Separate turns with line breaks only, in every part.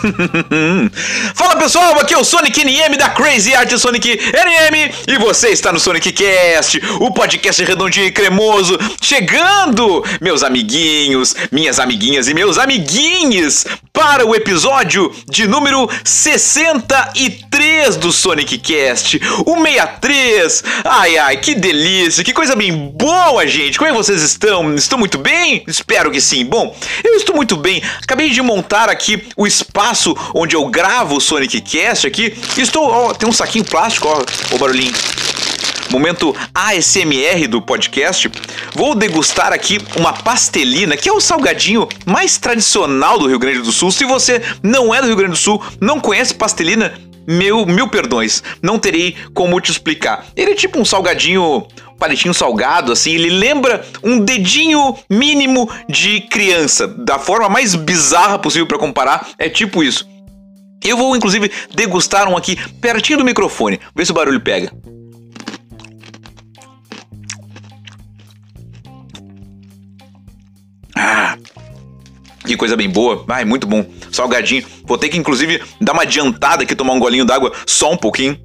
Fala pessoal, aqui é o Sonic NM da Crazy Art Sonic NM e você está no Sonic Cast, o podcast redondinho e cremoso, chegando, meus amiguinhos, minhas amiguinhas e meus amiguinhos, para o episódio de número 63 do Sonic Cast, o 63. Ai ai, que delícia, que coisa bem boa, gente. Como é que vocês estão? Estão muito bem? Espero que sim. Bom, eu estou muito bem. Acabei de montar aqui o espaço onde eu gravo o Sonic Cast aqui. Estou, ó, tem um saquinho plástico, ó, o barulhinho. Momento ASMR do podcast. Vou degustar aqui uma pastelina, que é o salgadinho mais tradicional do Rio Grande do Sul. Se você não é do Rio Grande do Sul, não conhece pastelina, meu, mil perdões, não terei como te explicar. Ele é tipo um salgadinho, um palitinho salgado, assim, ele lembra um dedinho mínimo de criança, da forma mais bizarra possível para comparar, é tipo isso. Eu vou inclusive degustar um aqui pertinho do microfone, ver se o barulho pega. Ah, que coisa bem boa. Ai, muito bom. Salgadinho. Vou ter que, inclusive, dar uma adiantada aqui, tomar um golinho d'água só um pouquinho.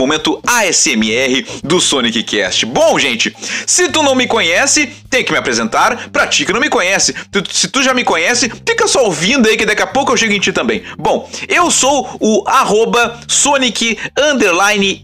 Momento ASMR do Sonic Cast. Bom, gente, se tu não me conhece, tem que me apresentar pra ti que não me conhece. Tu- se tu já me conhece, fica só ouvindo aí que daqui a pouco eu chego em ti também. Bom, eu sou o arroba Sonic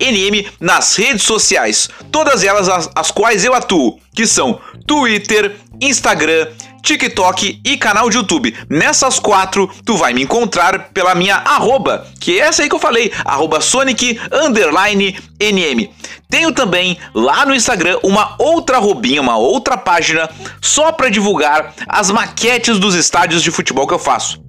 NM nas redes sociais. Todas elas as, as quais eu atuo, que são Twitter, Instagram, TikTok e canal de YouTube. Nessas quatro, tu vai me encontrar pela minha arroba, que é essa aí que eu falei, arroba Sonic underline NM. Tenho também lá no Instagram uma outra arrobinha, uma outra página só para divulgar as maquetes dos estádios de futebol que eu faço.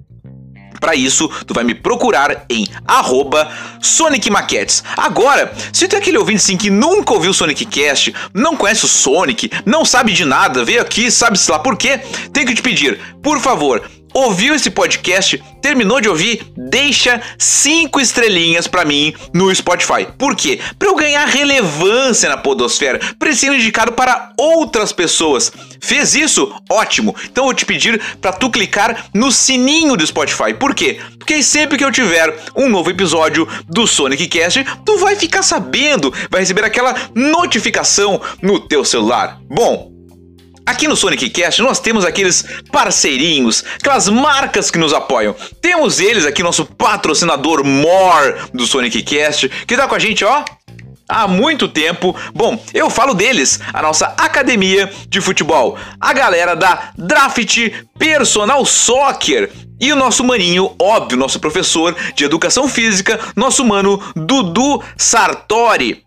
Para isso, tu vai me procurar em arroba Sonic Maquetes. Agora, se tu é aquele ouvinte assim que nunca ouviu o Sonic Cast, não conhece o Sonic, não sabe de nada, veio aqui, sabe-se lá por quê, tenho que te pedir, por favor, ouviu esse podcast, terminou de ouvir, deixa cinco estrelinhas pra mim no Spotify. Por quê? Pra eu ganhar relevância na podosfera, pra ser indicado para outras pessoas. Fez isso? Ótimo. Então eu vou te pedir pra tu clicar no sininho do Spotify. Por quê? Porque sempre que eu tiver um novo episódio do Sonic Cast, tu vai ficar sabendo, vai receber aquela notificação no teu celular. Bom, Aqui no Sonic Cast nós temos aqueles parceirinhos, aquelas marcas que nos apoiam. Temos eles aqui, nosso patrocinador More do Sonic Cast, que tá com a gente, ó. Há muito tempo. Bom, eu falo deles, a nossa academia de futebol, a galera da Draft Personal Soccer e o nosso maninho, óbvio, nosso professor de educação física, nosso mano Dudu Sartori.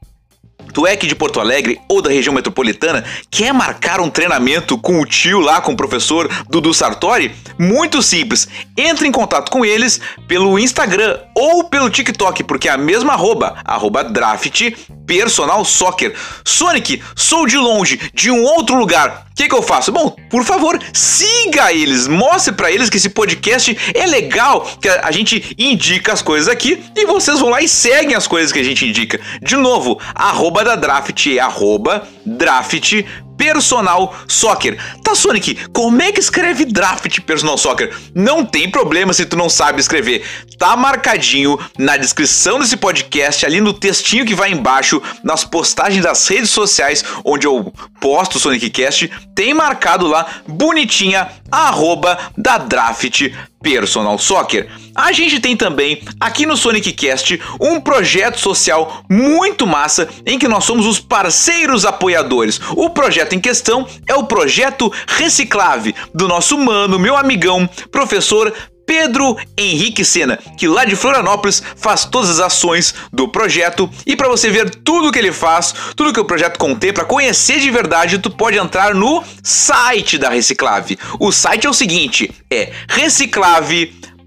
Tu é aqui de Porto Alegre ou da região metropolitana, quer marcar um treinamento com o tio lá, com o professor Dudu Sartori? Muito simples. Entre em contato com eles pelo Instagram ou pelo TikTok, porque é a mesma arroba, arroba draft personal soccer. Sonic, sou de longe, de um outro lugar. Que, que eu faço? Bom, por favor, siga eles, mostre pra eles que esse podcast é legal, que a gente indica as coisas aqui e vocês vão lá e seguem as coisas que a gente indica. De novo, arroba da Draft arroba Draft Personal Soccer. Tá, Sonic, como é que escreve draft Personal Soccer? Não tem problema se tu não sabe escrever. Tá marcadinho na descrição desse podcast, ali no textinho que vai embaixo, nas postagens das redes sociais, onde eu posto o SonicCast, tem marcado lá, bonitinha, a arroba da Draft Personal Soccer. A gente tem também aqui no Sonic Cast um projeto social muito massa em que nós somos os parceiros apoiadores. O projeto em questão é o projeto Reciclave do nosso mano, meu amigão, professor Pedro Henrique Sena, que lá de Florianópolis faz todas as ações do projeto. E para você ver tudo que ele faz, tudo que o projeto contempla, conhecer de verdade, tu pode entrar no site da Reciclave. O site é o seguinte: é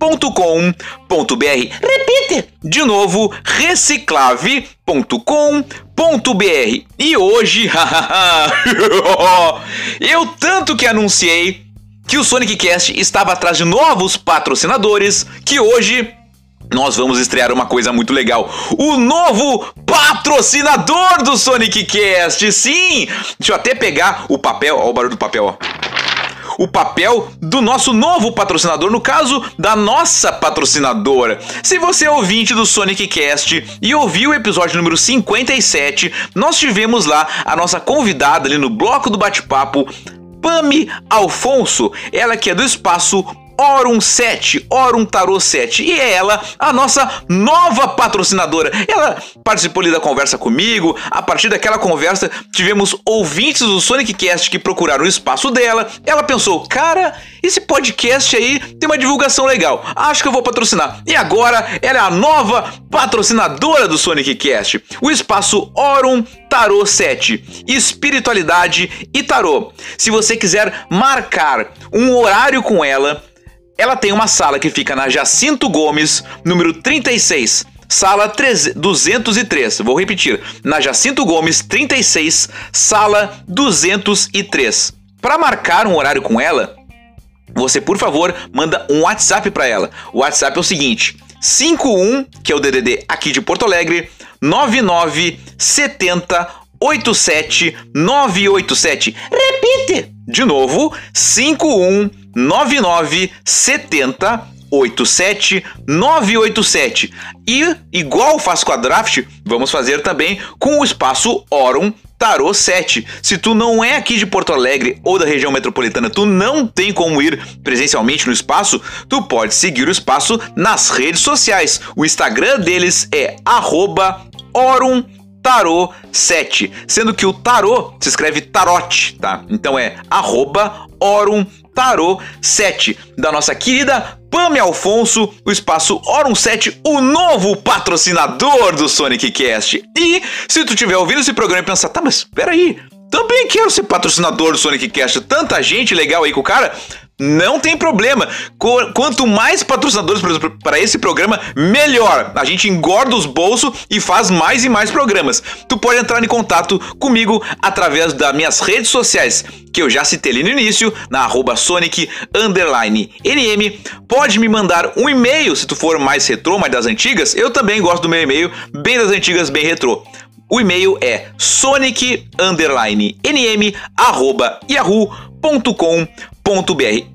reciclave.com.br. Repite! De novo, reciclave.com.br. E hoje, eu tanto que anunciei que o Sonic Cast estava atrás de novos patrocinadores, que hoje nós vamos estrear uma coisa muito legal. O novo patrocinador do Sonic Cast. Sim! Deixa eu até pegar o papel, ó o barulho do papel, ó o papel do nosso novo patrocinador, no caso da nossa patrocinadora. Se você é ouvinte do Sonic Cast e ouviu o episódio número 57, nós tivemos lá a nossa convidada ali no bloco do bate-papo, Pami Alfonso, ela que é do espaço Orum 7, Orum Tarot 7. E é ela a nossa nova patrocinadora. Ela participou ali da conversa comigo. A partir daquela conversa, tivemos ouvintes do Sonic Cast que procuraram o espaço dela. Ela pensou, cara, esse podcast aí tem uma divulgação legal. Acho que eu vou patrocinar. E agora ela é a nova patrocinadora do Sonic Cast. O espaço Orum Tarot 7, Espiritualidade e Tarot. Se você quiser marcar um horário com ela, ela tem uma sala que fica na Jacinto Gomes, número 36. Sala 203. Vou repetir. Na Jacinto Gomes 36, sala 203. Para marcar um horário com ela, você por favor manda um WhatsApp para ela. O WhatsApp é o seguinte: 51, que é o DDD aqui de Porto Alegre, 9970 87 987. Repite! De novo, 51 99 70 87 987. E, igual faz com a Draft, vamos fazer também com o espaço Orum Tarot 7. Se tu não é aqui de Porto Alegre ou da região metropolitana, tu não tem como ir presencialmente no espaço, tu pode seguir o espaço nas redes sociais. O Instagram deles é @orum Tarot 7, sendo que o tarot se escreve tarote, tá? Então é arroba Orum Tarot 7, da nossa querida Pame Alfonso, o espaço Orum 7, o novo patrocinador do Sonic Cast. E se tu estiver ouvindo esse programa e pensar, tá, mas peraí, também quero ser patrocinador do Sonic Cast, tanta gente legal aí com o cara. Não tem problema. Quanto mais patrocinadores para esse programa, melhor. A gente engorda os bolsos e faz mais e mais programas. Tu pode entrar em contato comigo através das minhas redes sociais, que eu já citei ali no início, na arroba Sonic NM. Pode me mandar um e-mail se tu for mais retrô, mais das antigas. Eu também gosto do meu e-mail, bem das antigas, bem retrô. O e-mail é sonic_nm@yahoo.com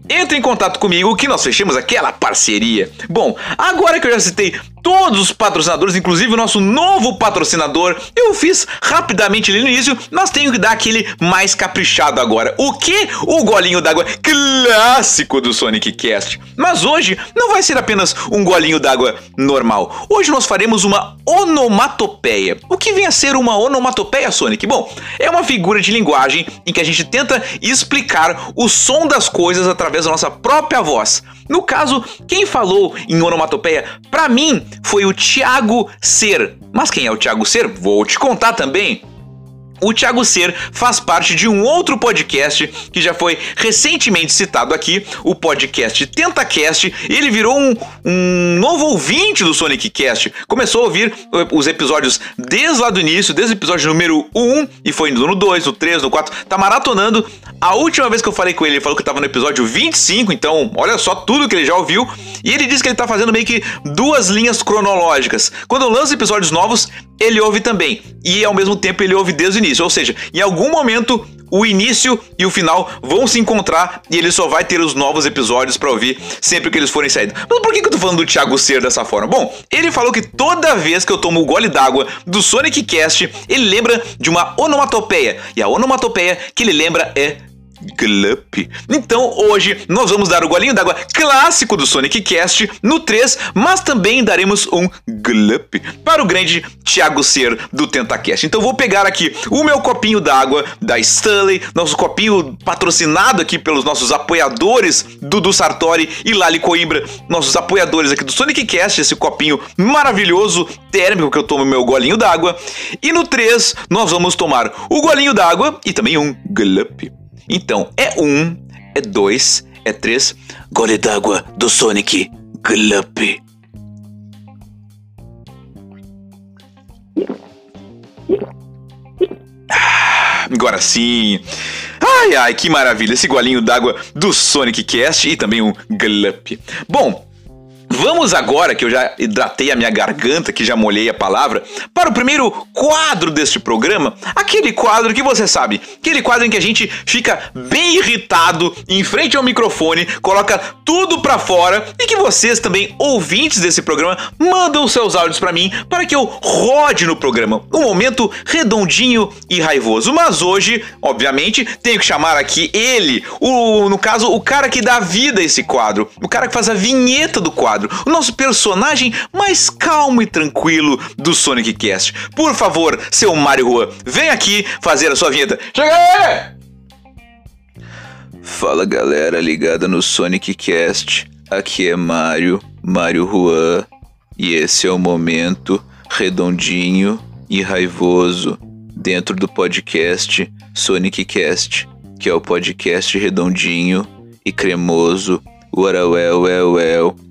Entre em contato comigo que nós fechemos aquela parceria. Bom, agora que eu já citei todos os patrocinadores, inclusive o nosso novo patrocinador, eu fiz rapidamente ali no início, mas tenho que dar aquele mais caprichado agora. O que? O golinho d'água clássico do Sonic Cast. Mas hoje não vai ser apenas um golinho d'água normal. Hoje nós faremos uma onomatopeia. O que vem a ser uma onomatopeia, Sonic? Bom, é uma figura de linguagem em que a gente tenta explicar o som das coisas através da nossa própria voz. No caso, quem falou em onomatopeia, para mim, foi o Thiago Ser. Mas quem é o Thiago Ser? Vou te contar também. O Thiago Ser faz parte de um outro podcast que já foi recentemente citado aqui, o podcast TentaCast. Ele virou um, um novo ouvinte do Sonic Cast. Começou a ouvir eh, os episódios desde lá do início, desde o episódio número 1, e foi indo no 2, no 3, no 4. Tá maratonando. A última vez que eu falei com ele, ele falou que tava no episódio 25, então olha só tudo que ele já ouviu. E ele disse que ele tá fazendo meio que duas linhas cronológicas. Quando eu lanço episódios novos, ele ouve também. E ao mesmo tempo ele ouve desde o início. Ou seja, em algum momento o início e o final vão se encontrar e ele só vai ter os novos episódios para ouvir sempre que eles forem saídos. Mas por que, que eu tô falando do Thiago Ser dessa forma? Bom, ele falou que toda vez que eu tomo o gole d'água do Sonic Cast, ele lembra de uma onomatopeia. E a onomatopeia que ele lembra é Glup. Então hoje nós vamos dar o golinho d'água clássico do Sonic Cast no 3, mas também daremos um Glup para o grande Thiago Ser do Tentacast. Então vou pegar aqui o meu copinho d'água da Stanley, nosso copinho patrocinado aqui pelos nossos apoiadores Dudu Sartori e Lali Coimbra, nossos apoiadores aqui do Sonic Cast, esse copinho maravilhoso térmico que eu tomo meu golinho d'água. E no 3 nós vamos tomar o golinho d'água e também um Glup. Então, é um, é dois, é três. Gole d'água do Sonic Glup. Ah, agora sim. Ai, ai, que maravilha. Esse golinho d'água do Sonic Cast e também um Glup. Bom, Vamos agora, que eu já hidratei a minha garganta, que já molhei a palavra, para o primeiro quadro deste programa. Aquele quadro que você sabe, aquele quadro em que a gente fica bem irritado em frente ao microfone, coloca tudo para fora e que vocês também, ouvintes desse programa, mandam seus áudios para mim para que eu rode no programa. Um momento redondinho e raivoso. Mas hoje, obviamente, tenho que chamar aqui ele, o, no caso, o cara que dá vida a esse quadro, o cara que faz a vinheta do quadro quadro, o nosso personagem mais calmo e tranquilo do Sonic Cast. Por favor, seu Mario Rua, vem aqui fazer a sua vinheta. Chega aí! Fala galera ligada no Sonic Cast. Aqui é Mario, Mario Juan, e esse é o momento redondinho e raivoso dentro do podcast Sonic Cast, que é o podcast redondinho e cremoso. Well, well, well.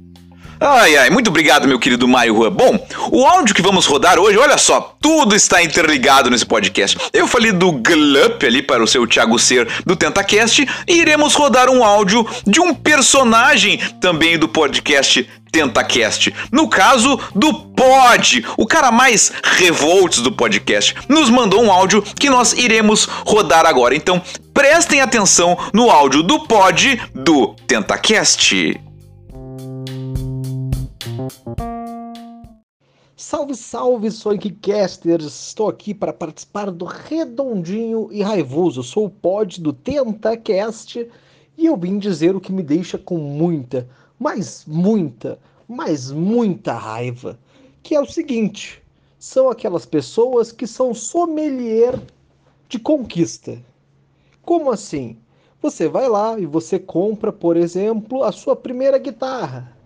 Ai, ai, muito obrigado, meu querido Maio Rua. Bom, o áudio que vamos rodar hoje, olha só, tudo está interligado nesse podcast. Eu falei do Glup ali para o seu Thiago Ser do Tentacast e iremos rodar um áudio de um personagem também do podcast TentaCast. No caso do Pod, o cara mais revoltos do podcast, nos mandou um áudio que nós iremos rodar agora. Então prestem atenção no áudio do Pod do TentaCast.
Salve, salve, Sonicasters! Estou aqui para participar do Redondinho e Raivoso. sou o pod do TentaCast e eu vim dizer o que me deixa com muita, mas muita, mas muita raiva. Que é o seguinte: são aquelas pessoas que são sommelier de conquista. Como assim? Você vai lá e você compra, por exemplo, a sua primeira guitarra.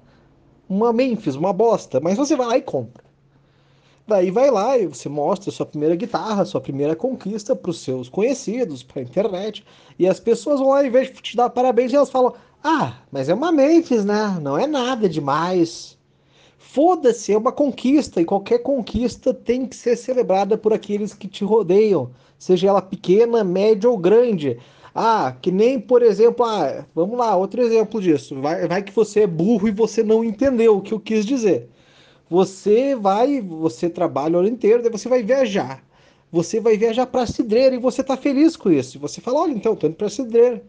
Uma Memphis, uma bosta, mas você vai lá e compra. Daí vai lá e você mostra sua primeira guitarra, sua primeira conquista para os seus conhecidos, para a internet. E as pessoas vão lá, em vez de te dar parabéns, elas falam: Ah, mas é uma Memphis, né? Não é nada demais. Foda-se, é uma conquista e qualquer conquista tem que ser celebrada por aqueles que te rodeiam, seja ela pequena, média ou grande. Ah, que nem, por exemplo, ah, vamos lá, outro exemplo disso. Vai, vai que você é burro e você não entendeu o que eu quis dizer. Você vai, você trabalha o ano inteiro, daí você vai viajar. Você vai viajar para Cidreira e você tá feliz com isso. Você fala, olha, então, tô indo pra Cidreira.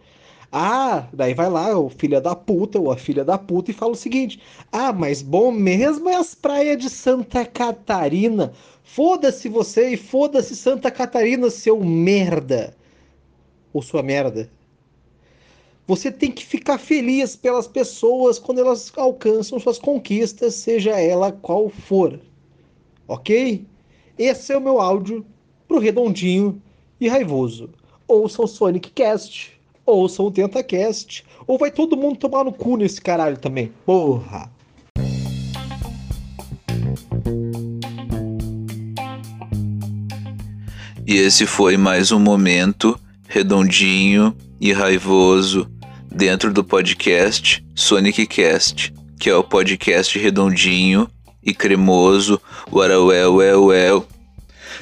Ah, daí vai lá o filho da puta ou a filha da puta e fala o seguinte: Ah, mas bom mesmo é as praias de Santa Catarina. Foda-se você e foda-se Santa Catarina, seu merda. Ou sua merda. Você tem que ficar feliz pelas pessoas quando elas alcançam suas conquistas, seja ela qual for. Ok? Esse é o meu áudio pro redondinho e raivoso. Ouçam o Sonic Cast, ouçam o TentaCast, ou vai todo mundo tomar no cu nesse caralho também. Porra!
E esse foi mais um momento redondinho e raivoso dentro do podcast Sonic Cast, que é o podcast redondinho e cremoso. Well, well, well, well.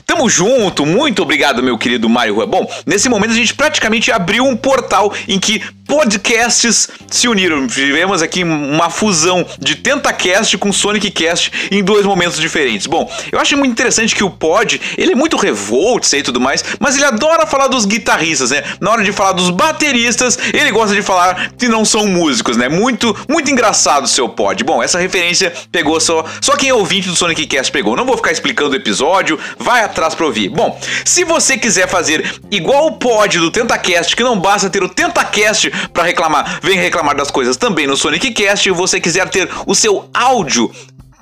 Tamo junto, muito obrigado, meu querido Mário Rua. Bom, nesse momento a gente praticamente abriu um portal em que podcasts se uniram. Tivemos aqui uma fusão de TentaCast com Sonic Cast em dois momentos diferentes. Bom, eu acho muito interessante que o Pod, ele é muito revolt e tudo mais, mas ele adora falar dos guitarristas, né? Na hora de falar dos bateristas, ele gosta de falar que não são músicos, né? Muito, muito engraçado o seu Pod. Bom, essa referência pegou só, só quem é ouvinte do Sonic Cast pegou. Não vou ficar explicando o episódio, vai atrás pra ouvir. Bom, se você quiser fazer igual o Pod do TentaCast, que não basta ter o TentaCast para reclamar, vem reclamar das coisas também no Sonic Cast. E você quiser ter o seu áudio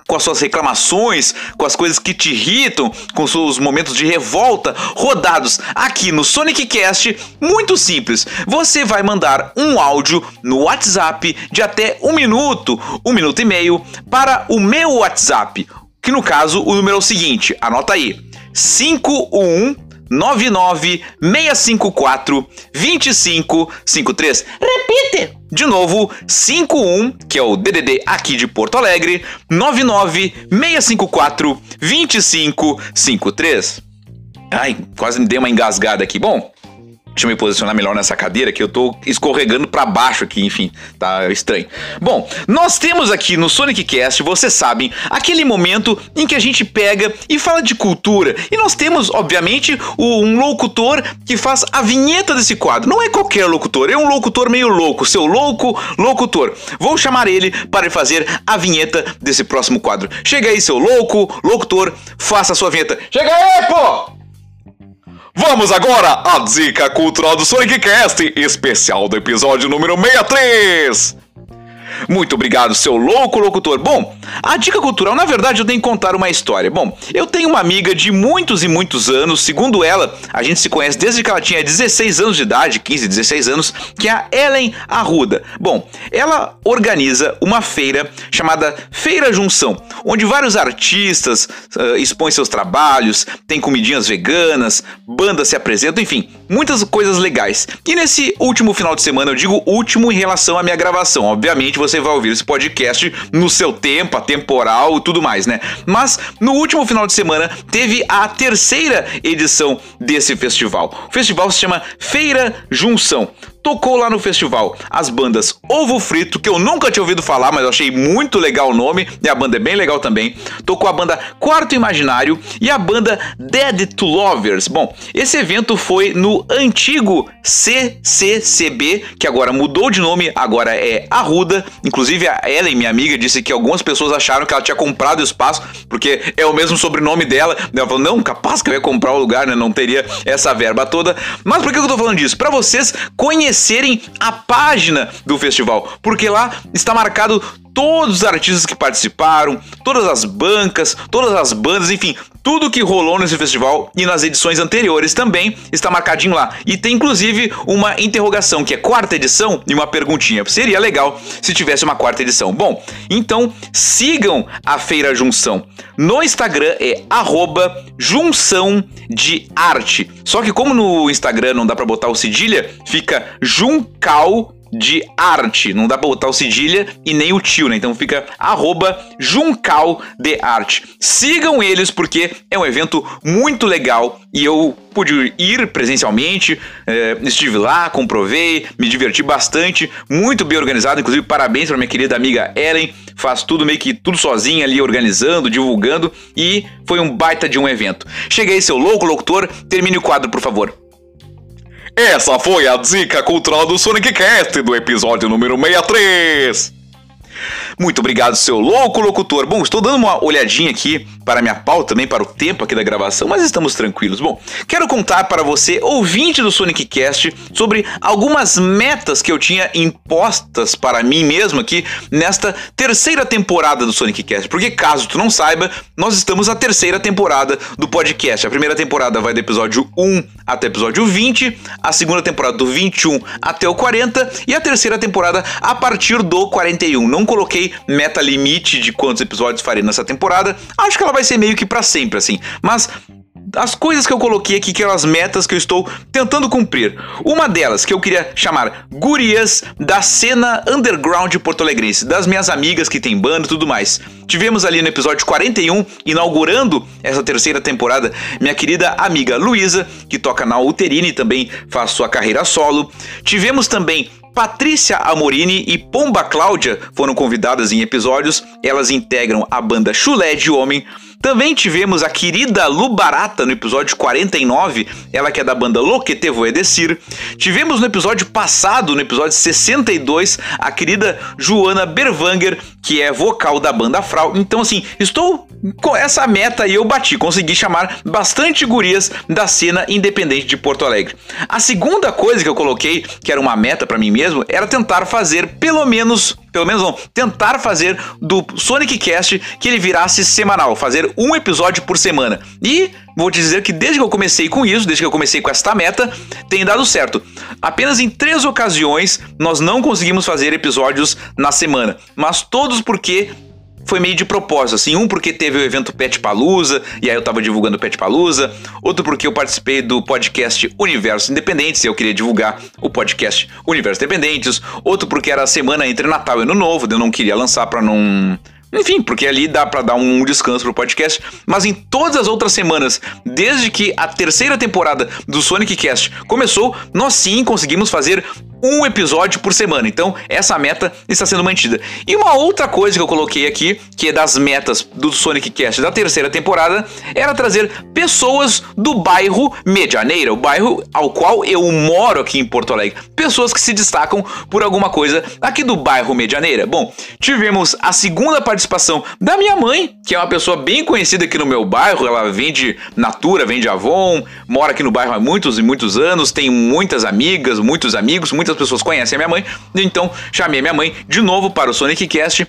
com as suas reclamações, com as coisas que te irritam, com os seus momentos de revolta rodados aqui no Sonic Cast, muito simples. Você vai mandar um áudio no WhatsApp de até um minuto, um minuto e meio, para o meu WhatsApp, que no caso o número é o seguinte, anota aí: 51 99654 2553. Repite! De novo, 51, que é o DDD aqui de Porto Alegre, 99654 2553. Ai, quase me dei uma engasgada aqui. Bom, Deixa eu me posicionar melhor nessa cadeira que eu tô escorregando para baixo aqui, enfim, tá estranho. Bom, nós temos aqui no Sonic Cast, vocês sabem, aquele momento em que a gente pega e fala de cultura. E nós temos, obviamente, um locutor que faz a vinheta desse quadro. Não é qualquer locutor, é um locutor meio louco, seu louco locutor. Vou chamar ele para fazer a vinheta desse próximo quadro. Chega aí, seu louco locutor, faça a sua vinheta. Chega aí, pô! Vamos agora à dica cultural do Sonic Cast, especial do episódio número 63. Muito obrigado, seu louco locutor. Bom, a dica cultural, na verdade, eu tenho que contar uma história. Bom, eu tenho uma amiga de muitos e muitos anos, segundo ela, a gente se conhece desde que ela tinha 16 anos de idade, 15, 16 anos, que é a Ellen Arruda. Bom, ela organiza uma feira chamada Feira Junção, onde vários artistas uh, expõem seus trabalhos, tem comidinhas veganas, bandas se apresentam, enfim, muitas coisas legais. E nesse último final de semana, eu digo último em relação à minha gravação, obviamente você você vai ouvir esse podcast no seu tempo, atemporal e tudo mais, né? Mas no último final de semana teve a terceira edição desse festival. O festival se chama Feira Junção tocou lá no festival as bandas Ovo Frito, que eu nunca tinha ouvido falar, mas eu achei muito legal o nome, e a banda é bem legal também. Tocou a banda Quarto Imaginário e a banda Dead to Lovers. Bom, esse evento foi no antigo CCCB, que agora mudou de nome, agora é Arruda. Inclusive a Ellen, minha amiga, disse que algumas pessoas acharam que ela tinha comprado o espaço, porque é o mesmo sobrenome dela. Ela falou, não, capaz que eu ia comprar o lugar, né? Não teria essa verba toda. Mas por que eu tô falando disso? Para vocês conhecerem conhecerem a página do festival, porque lá está marcado todos os artistas que participaram, todas as bancas, todas as bandas, enfim, tudo que rolou nesse festival e nas edições anteriores também está marcadinho lá. E tem inclusive uma interrogação, que é quarta edição, e uma perguntinha. Seria legal se tivesse uma quarta edição. Bom, então sigam a Feira Junção. No Instagram é arroba junção de arte. Só que como no Instagram não dá para botar o cedilha, fica juncal de arte. Não dá pra botar o cedilha e nem o tio, né? Então fica arroba Juncal de Arte. Sigam eles porque é um evento muito legal e eu pude ir presencialmente, é, estive lá, comprovei, me diverti bastante, muito bem organizado, inclusive parabéns para minha querida amiga Ellen, faz tudo meio que tudo sozinha ali, organizando, divulgando e foi um baita de um evento. Cheguei, seu louco locutor, termine o quadro, por favor. Essa foi a dica cultural do Sonic Cast do episódio número 63. Muito obrigado, seu louco locutor. Bom, estou dando uma olhadinha aqui para minha pauta, também para o tempo aqui da gravação, mas estamos tranquilos. Bom, quero contar para você, ouvinte do Sonic Cast, sobre algumas metas que eu tinha impostas para mim mesmo aqui nesta terceira temporada do Sonic Cast. Porque caso tu não saiba, nós estamos na terceira temporada do podcast. A primeira temporada vai do episódio 1 até o episódio 20, a segunda temporada do 21 até o 40 e a terceira temporada a partir do 41. Não coloquei meta limite de quantos episódios farei nessa temporada. Acho que ela vai ser meio que para sempre, assim. Mas as coisas que eu coloquei aqui, aquelas metas que eu estou tentando cumprir. Uma delas, que eu queria chamar Gurias da cena underground porto-alegrense, das minhas amigas que tem banda e tudo mais. Tivemos ali no episódio 41, inaugurando essa terceira temporada, minha querida amiga Luísa, que toca na Uterine e também faz sua carreira solo. Tivemos também Patrícia Amorini e Pomba Cláudia foram convidadas em episódios. Elas integram a banda Chulé de Homem. Também tivemos a querida Lu Barata no episódio 49, ela que é da banda Loquete Voedecir. Tivemos no episódio passado, no episódio 62, a querida Joana Berwanger, que é vocal da banda Frau. Então, assim, estou com essa meta eu bati, consegui chamar bastante gurias da cena independente de Porto Alegre. A segunda coisa que eu coloquei, que era uma meta para mim mesmo, era tentar fazer pelo menos pelo menos não, tentar fazer do Sonic Cast que ele virasse semanal, fazer um episódio por semana. E vou te dizer que desde que eu comecei com isso, desde que eu comecei com esta meta, tem dado certo. Apenas em três ocasiões nós não conseguimos fazer episódios na semana, mas todos porque foi meio de propósito, assim, um porque teve o evento Pet Palusa, e aí eu tava divulgando o Pet Palusa, outro porque eu participei do podcast Universo Independentes, e eu queria divulgar o podcast Universo Independentes, outro porque era a semana entre Natal e Ano Novo, eu não queria lançar para não enfim, porque ali dá para dar um descanso pro podcast. Mas em todas as outras semanas, desde que a terceira temporada do Sonic Cast começou, nós sim conseguimos fazer um episódio por semana. Então, essa meta está sendo mantida. E uma outra coisa que eu coloquei aqui, que é das metas do Sonic Cast da terceira temporada, era trazer pessoas do bairro Medianeira, o bairro ao qual eu moro aqui em Porto Alegre. Pessoas que se destacam por alguma coisa aqui do bairro Medianeira. Bom, tivemos a segunda participação da minha mãe, que é uma pessoa bem conhecida aqui no meu bairro. Ela vende Natura, vende Avon, mora aqui no bairro há muitos e muitos anos, tem muitas amigas, muitos amigos, muitas pessoas conhecem a minha mãe. Então, chamei minha mãe de novo para o Sonic Cast.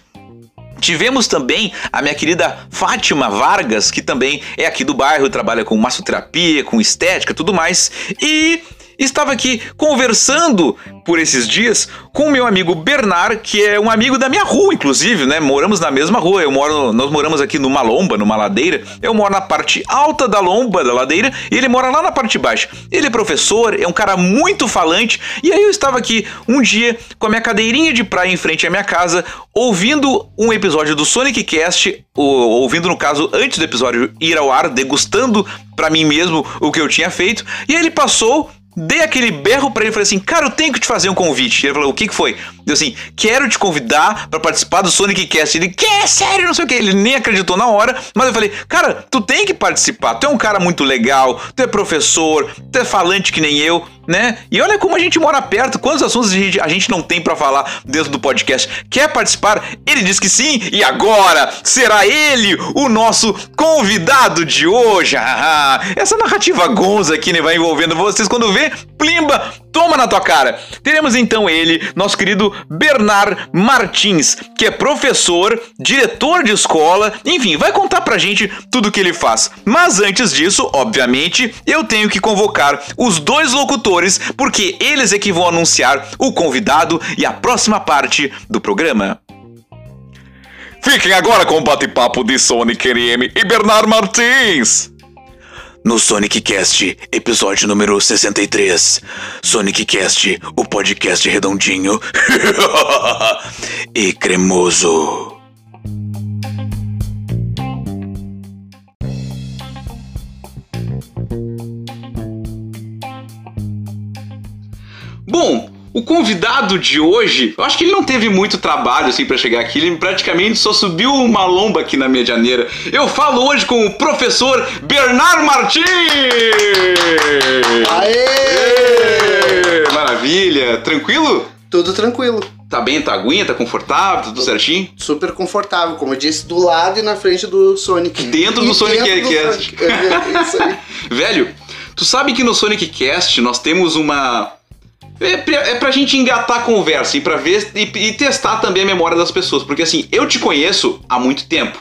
Tivemos também a minha querida Fátima Vargas, que também é aqui do bairro, trabalha com massoterapia, com estética, tudo mais. E estava aqui conversando por esses dias com meu amigo Bernard, que é um amigo da minha rua, inclusive, né? Moramos na mesma rua. Eu moro, nós moramos aqui numa lomba, numa ladeira. Eu moro na parte alta da lomba da ladeira e ele mora lá na parte baixa. Ele é professor, é um cara muito falante. E aí eu estava aqui um dia com a minha cadeirinha de praia em frente à minha casa, ouvindo um episódio do Sonic Cast, ouvindo no caso antes do episódio ir ao ar, degustando para mim mesmo o que eu tinha feito. E aí ele passou Dei aquele berro para ele e falei assim: Cara, eu tenho que te fazer um convite. Ele falou: O que, que foi? Eu assim: Quero te convidar para participar do Sonic Cast. Ele: Que? Sério? Não sei o que. Ele nem acreditou na hora. Mas eu falei: Cara, tu tem que participar. Tu é um cara muito legal. Tu é professor. Tu é falante que nem eu né? E olha como a gente mora perto, quantos assuntos a gente, a gente não tem para falar dentro do podcast. Quer participar? Ele diz que sim, e agora será ele o nosso convidado de hoje. Essa narrativa gonza aqui né, vai envolvendo vocês quando vê, plimba, toma na tua cara. Teremos então ele, nosso querido Bernard Martins, que é professor, diretor de escola, enfim, vai contar pra gente tudo o que ele faz. Mas antes disso, obviamente, eu tenho que convocar os dois locutores, porque eles é que vão anunciar o convidado e a próxima parte do programa. Fiquem agora com o bate-papo de Sonic RM e Bernard Martins no Sonic Cast, episódio número 63. Sonic Cast, o podcast redondinho e cremoso. Convidado de hoje, eu acho que ele não teve muito trabalho assim para chegar aqui, ele praticamente só subiu uma lomba aqui na Medianeira. Eu falo hoje com o professor Bernardo Martins!
Aê!
Ê, Maravilha! Tranquilo?
Tudo tranquilo.
Tá bem, tá aguinha, tá confortável, tudo certinho?
Super confortável, como eu disse, do lado e na frente do Sonic.
Dentro do
E do
Cast.
Sonic. É, isso aí.
Velho, tu sabe que no Sonic Cast nós temos uma. É pra, é pra gente engatar a conversa e pra ver e, e testar também a memória das pessoas. Porque assim, eu te conheço há muito tempo.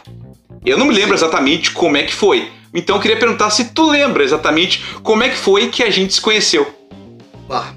Eu não me lembro exatamente como é que foi. Então eu queria perguntar se tu lembra exatamente como é que foi que a gente se conheceu.
Bah,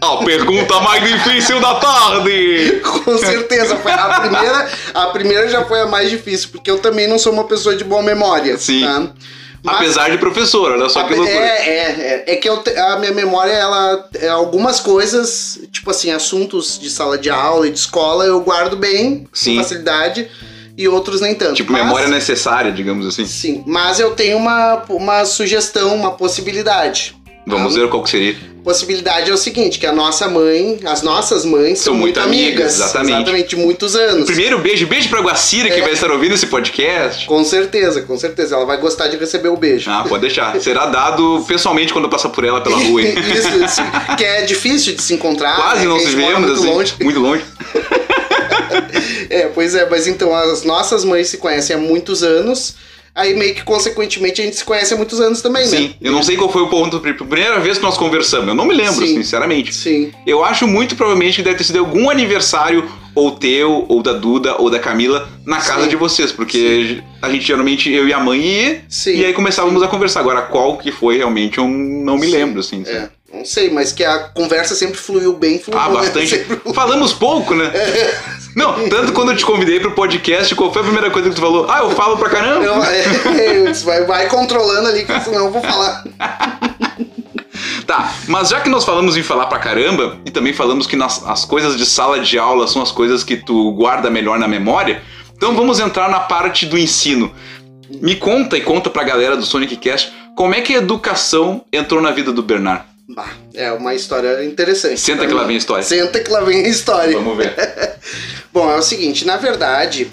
A pergunta mais difícil da tarde!
com certeza. Foi a, primeira, a primeira já foi a mais difícil, porque eu também não sou uma pessoa de boa memória.
Sim.
tá? Mas-
Apesar de professor, olha só que
é,
loucura.
é, é. É que eu a minha memória, ela. é, algumas coisas, tipo assim, assuntos de sala de aula e de escola, eu guardo bem,
Sim.
com facilidade, e outros nem tanto.
Tipo,
Mas-
memória necessária, digamos assim.
Sim, mas eu tenho uma, uma sugestão, uma possibilidade.
Vamos
Ah,
ver qual que seria.
Possibilidade é o seguinte, que a nossa mãe, as nossas mães são,
São muito
muito amigas.
amigas, exatamente.
Exatamente, de muitos anos.
Primeiro beijo, beijo pra Guacira, que
É.
vai estar ouvindo esse podcast.
Com certeza, com certeza. Ela vai gostar de receber o beijo.
Ah, pode deixar. Será dado pessoalmente quando passar por ela pela rua,
isso, isso. Que é difícil de se encontrar.
Quase
né,
não
que mora
vemos,
muito
assim.
longe.
Muito longe.
É, pois é, mas então as nossas mães se conhecem há muitos anos. Aí meio que consequentemente a gente se conhece há muitos anos também,
Sim,
né?
eu não sei qual foi o ponto, primeira vez que nós conversamos, eu não me lembro,
Sim.
sinceramente.
Sim.
Eu acho muito provavelmente que deve ter sido algum aniversário, ou teu, ou da Duda, ou da Camila, na casa
Sim.
de vocês, porque a gente geralmente, eu e a mãe ia,
Sim.
e aí começávamos a conversar. Agora, qual que foi realmente, eu não me
Sim.
lembro, assim.
É, não sei, mas que a conversa sempre fluiu bem, fluiu
Ah,
né?
bastante.
Sempre-
Falamos pouco, né? Não, tanto quando eu te convidei pro podcast, qual foi a primeira coisa que tu falou? Ah, eu falo pra caramba.
Eu, é, eu disse, vai, vai controlando ali, que senão eu vou falar.
Tá, mas já que nós falamos em falar pra caramba, e também falamos que nas- as coisas de sala de aula são as coisas que tu guarda melhor na memória, então vamos entrar na parte do ensino. Me conta e conta pra galera do Sonic Cast como é que a educação entrou na vida do Bernard.
Bah, é uma história interessante.
Senta que lá vem a história.
Senta que lá vem a história.
Vamos ver.
Bom, é o seguinte, na verdade,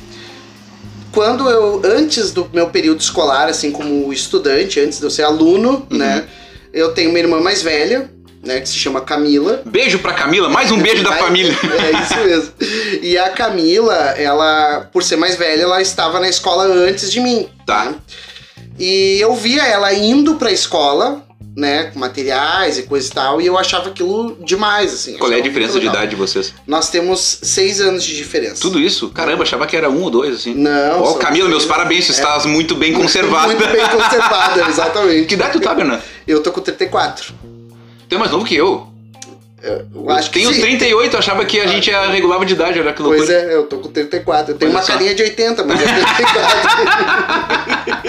quando eu, antes do meu período escolar, assim como estudante, antes de eu ser aluno,
Uhum.
né, eu tenho uma irmã mais velha, né, que se chama Camila.
Beijo pra Camila, mais um beijo da família.
É isso mesmo. E a Camila, ela, por ser mais velha, ela estava na escola antes de mim.
Tá.
né? E eu via ela indo pra escola, né, com materiais e coisa e tal, e eu achava aquilo demais, assim.
Qual é a diferença de idade de vocês?
Nós temos seis anos de diferença.
Tudo isso? Caramba, achava que era um ou dois, assim.
Não.
Ó,
são
Camila, meus parabéns, tu estás muito bem conservada.
Muito bem conservada, exatamente.
Que idade tu tá, Bernard?
Eu tô com 34.
Tu é mais novo que eu.
Eu acho que
Tenho
sim.
38, eu achava que a gente é regulava de idade, olha que loucura.
Pois é, eu tô com 34. Eu tenho
Olha
uma
só.
carinha de 80, mas é 34.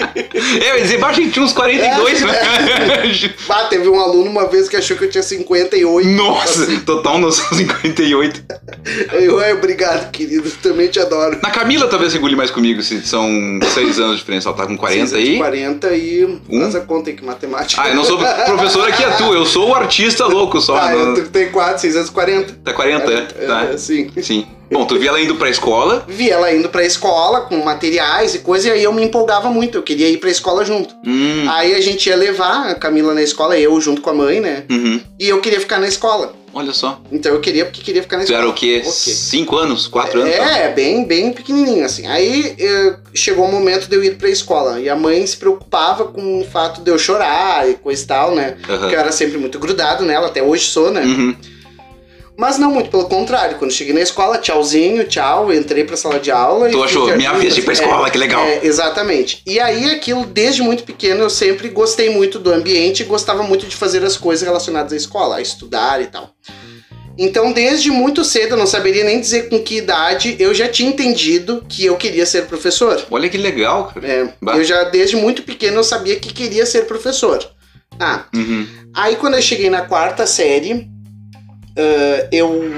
É, eu ia dizer, baixo, a gente tinha uns 42,
É,
né?
ah, teve um aluno uma vez que achou que eu tinha 58.
Nossa,
Assim,
total noção 58.
eu, obrigado, querido. Também te adoro.
Na Camila talvez regule mais comigo, se são 6 anos de diferença. Ela tá com 40
Seis
aí.
40 e. Faz a conta aí que matemática.
Ah, eu não sou professor aqui, é tu. Eu sou o artista louco só.
Ah,
não-
eu 34, 6 anos 40.
Tá 40, é? Tá.
É, sim.
Sim. Bom, tu via ela indo pra escola.
Vi ela indo pra escola com materiais e coisa, e aí eu me empolgava muito. Eu queria ir pra escola junto.
Hum.
Aí a gente ia levar a Camila na escola, eu junto com a mãe, né?
Uhum.
E eu queria ficar na escola.
Olha só.
Então eu queria porque queria ficar na
Tu
escola.
era o quê?
Ok.
5 anos? 4 anos? tá?
É, bem, bem pequenininho, assim. Aí eh, chegou o momento de eu ir pra escola. E a mãe se preocupava com o fato de eu chorar e coisa e tal, né?
Aham.
Porque eu era sempre muito grudado nela, até hoje sou, né?
Uhum.
Mas não muito, pelo contrário. Quando cheguei na escola, tchauzinho, tchau, entrei pra sala de aula.
Tu
e
achou, minha vez de ir pra escola,
é,
que legal.
É, exatamente. E aí, aquilo, desde muito pequeno, eu sempre gostei muito do ambiente e gostava muito de fazer as coisas relacionadas à escola, a estudar e tal. Então, desde muito cedo, eu não saberia nem dizer com que idade, eu já tinha entendido que eu queria ser professor.
Olha que legal, cara.
É, eu já, desde muito pequeno, eu sabia que queria ser professor. Ah,
Uhum.
Aí quando eu cheguei na quarta série, ah, eu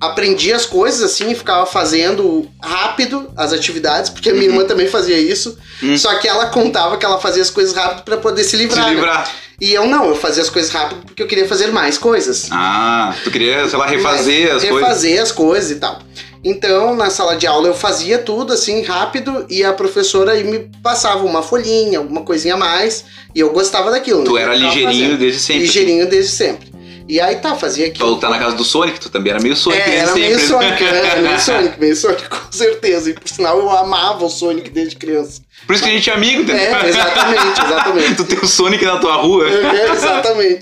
aprendi as coisas assim, ficava fazendo rápido as atividades, porque a minha
Uhum.
irmã também fazia isso.
Hum.
Só que ela contava que ela fazia as coisas rápido pra poder se
Se
livrar. né?
livrar.
E eu não, eu fazia as coisas rápido porque eu queria fazer mais coisas.
Ah, tu queria, sei lá, refazer as coisas.
refazer as coisas e tal. Então, na sala de aula eu fazia tudo assim rápido e a professora aí me passava uma folhinha, alguma coisinha a mais, e eu gostava daquilo.
Tu
né?
era ligeirinho
fazendo.
desde sempre.
Ligeirinho desde sempre. E aí tá, fazia aquilo.
Tu tá na casa do Sonic, tu também era meio Sonic
É, era meio Sonic, né? Era meio Sonic, meio Sonic, com certeza. E por sinal eu amava o Sonic desde criança.
Por isso que a gente é amigo, entendeu?
É, exatamente, exatamente.
tu tem o Sonic na tua rua.
É, exatamente.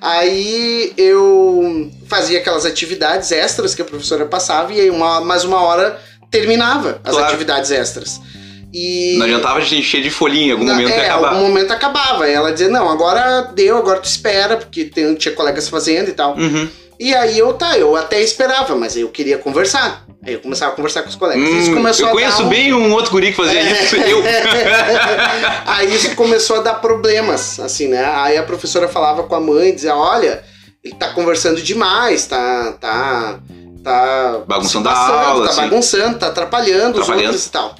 Aí eu fazia aquelas atividades extras que a professora passava e aí uma, mais uma hora terminava as
Claro.
atividades extras. E
Não adiantava a gente encher de folhinha, em algum momento
é,
ia acabar.
algum momento acabava. Ela dizia, não, agora deu, agora tu espera, porque tem, tinha colegas fazendo e tal.
Uhum.
E aí eu, tá, eu até esperava, mas eu queria conversar. Aí eu começava a conversar com os colegas.
Hum,
isso começou
eu conheço
um-
bem um outro guri que fazia isso. Eu.
Aí isso começou a dar problemas, assim, né? Aí a professora falava com a mãe, dizia, olha, ele tá conversando demais, tá, tá, tá
Bagunçando a aula,
tá
assim.
bagunçando, tá atrapalhando, os
Atrapalhando.
outros e tal.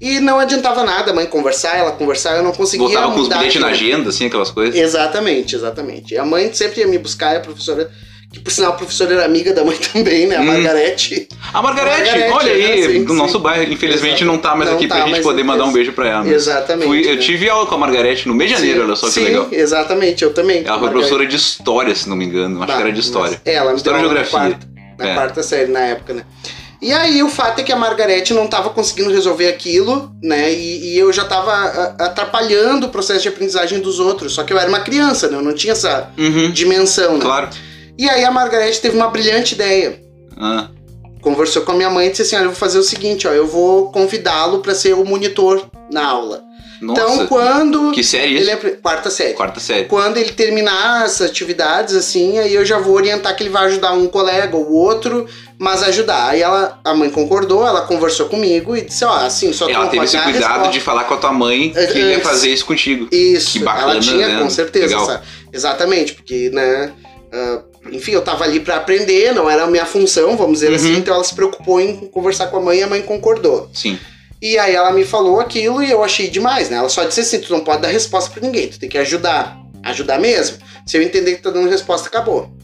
E não adiantava nada a mãe conversar, ela conversar, eu não conseguia
Voltava com os bilhetes na agenda, assim, aquelas coisas.
Exatamente, exatamente. E a mãe sempre ia me buscar, e a professora, que por sinal a professora era amiga da mãe também, né? A
Hum.
Margarete.
A Margarete,
Margarete,
olha aí,
né? Sim,
do
sim.
nosso bairro. Infelizmente
Exato.
não tá mais
Não
aqui pra
tá,
gente
mas
poder mandar um beijo pra ela.
Exatamente,
Fui- eu
né?
tive aula com a Margarete no mês de janeiro, olha só que
Sim,
legal.
exatamente, eu também.
Ela foi
Margarete.
professora de história, se não me engano. Acho
Bah,
que era de história.
ela me
História e
aula na
geografia.
quarta, na
É.
quarta série na época, né? E aí o fato é que a Margarete não tava conseguindo resolver aquilo, né? E, e eu já tava a- atrapalhando o processo de aprendizagem dos outros. Só que eu era uma criança, né? Eu não tinha essa
Uhum,
dimensão, né?
claro.
E aí a Margarete teve uma brilhante ideia.
Ah,
Conversou com a minha mãe e disse assim: Olha, eu vou fazer o seguinte, ó, eu vou convidá-lo para ser o monitor na aula.
Nossa,
então, quando.
que série
Ele
isso?
é quarta série.
Quarta série.
Quando ele terminar as atividades, assim, aí eu já vou orientar que ele vai ajudar um colega ou outro, mas ajudar. Aí ela, a mãe concordou, ela conversou comigo e disse, ó, assim, só
Ela teve esse cuidado de falar com a tua mãe que
É,
ia
é,
fazer isso contigo.
Isso,
Que bacana,
ela tinha,
né?
com certeza. Essa- exatamente, porque, né, ah, enfim, eu tava ali pra aprender, não era a minha função, vamos dizer
Uhum.
assim, então ela se preocupou em conversar com a mãe e a mãe concordou.
Sim.
E aí ela me falou aquilo e eu achei demais, né? Ela só disse assim, tu não pode dar resposta pra ninguém, tu tem que ajudar. Ajudar mesmo. Se eu entender que tá dando resposta, acabou.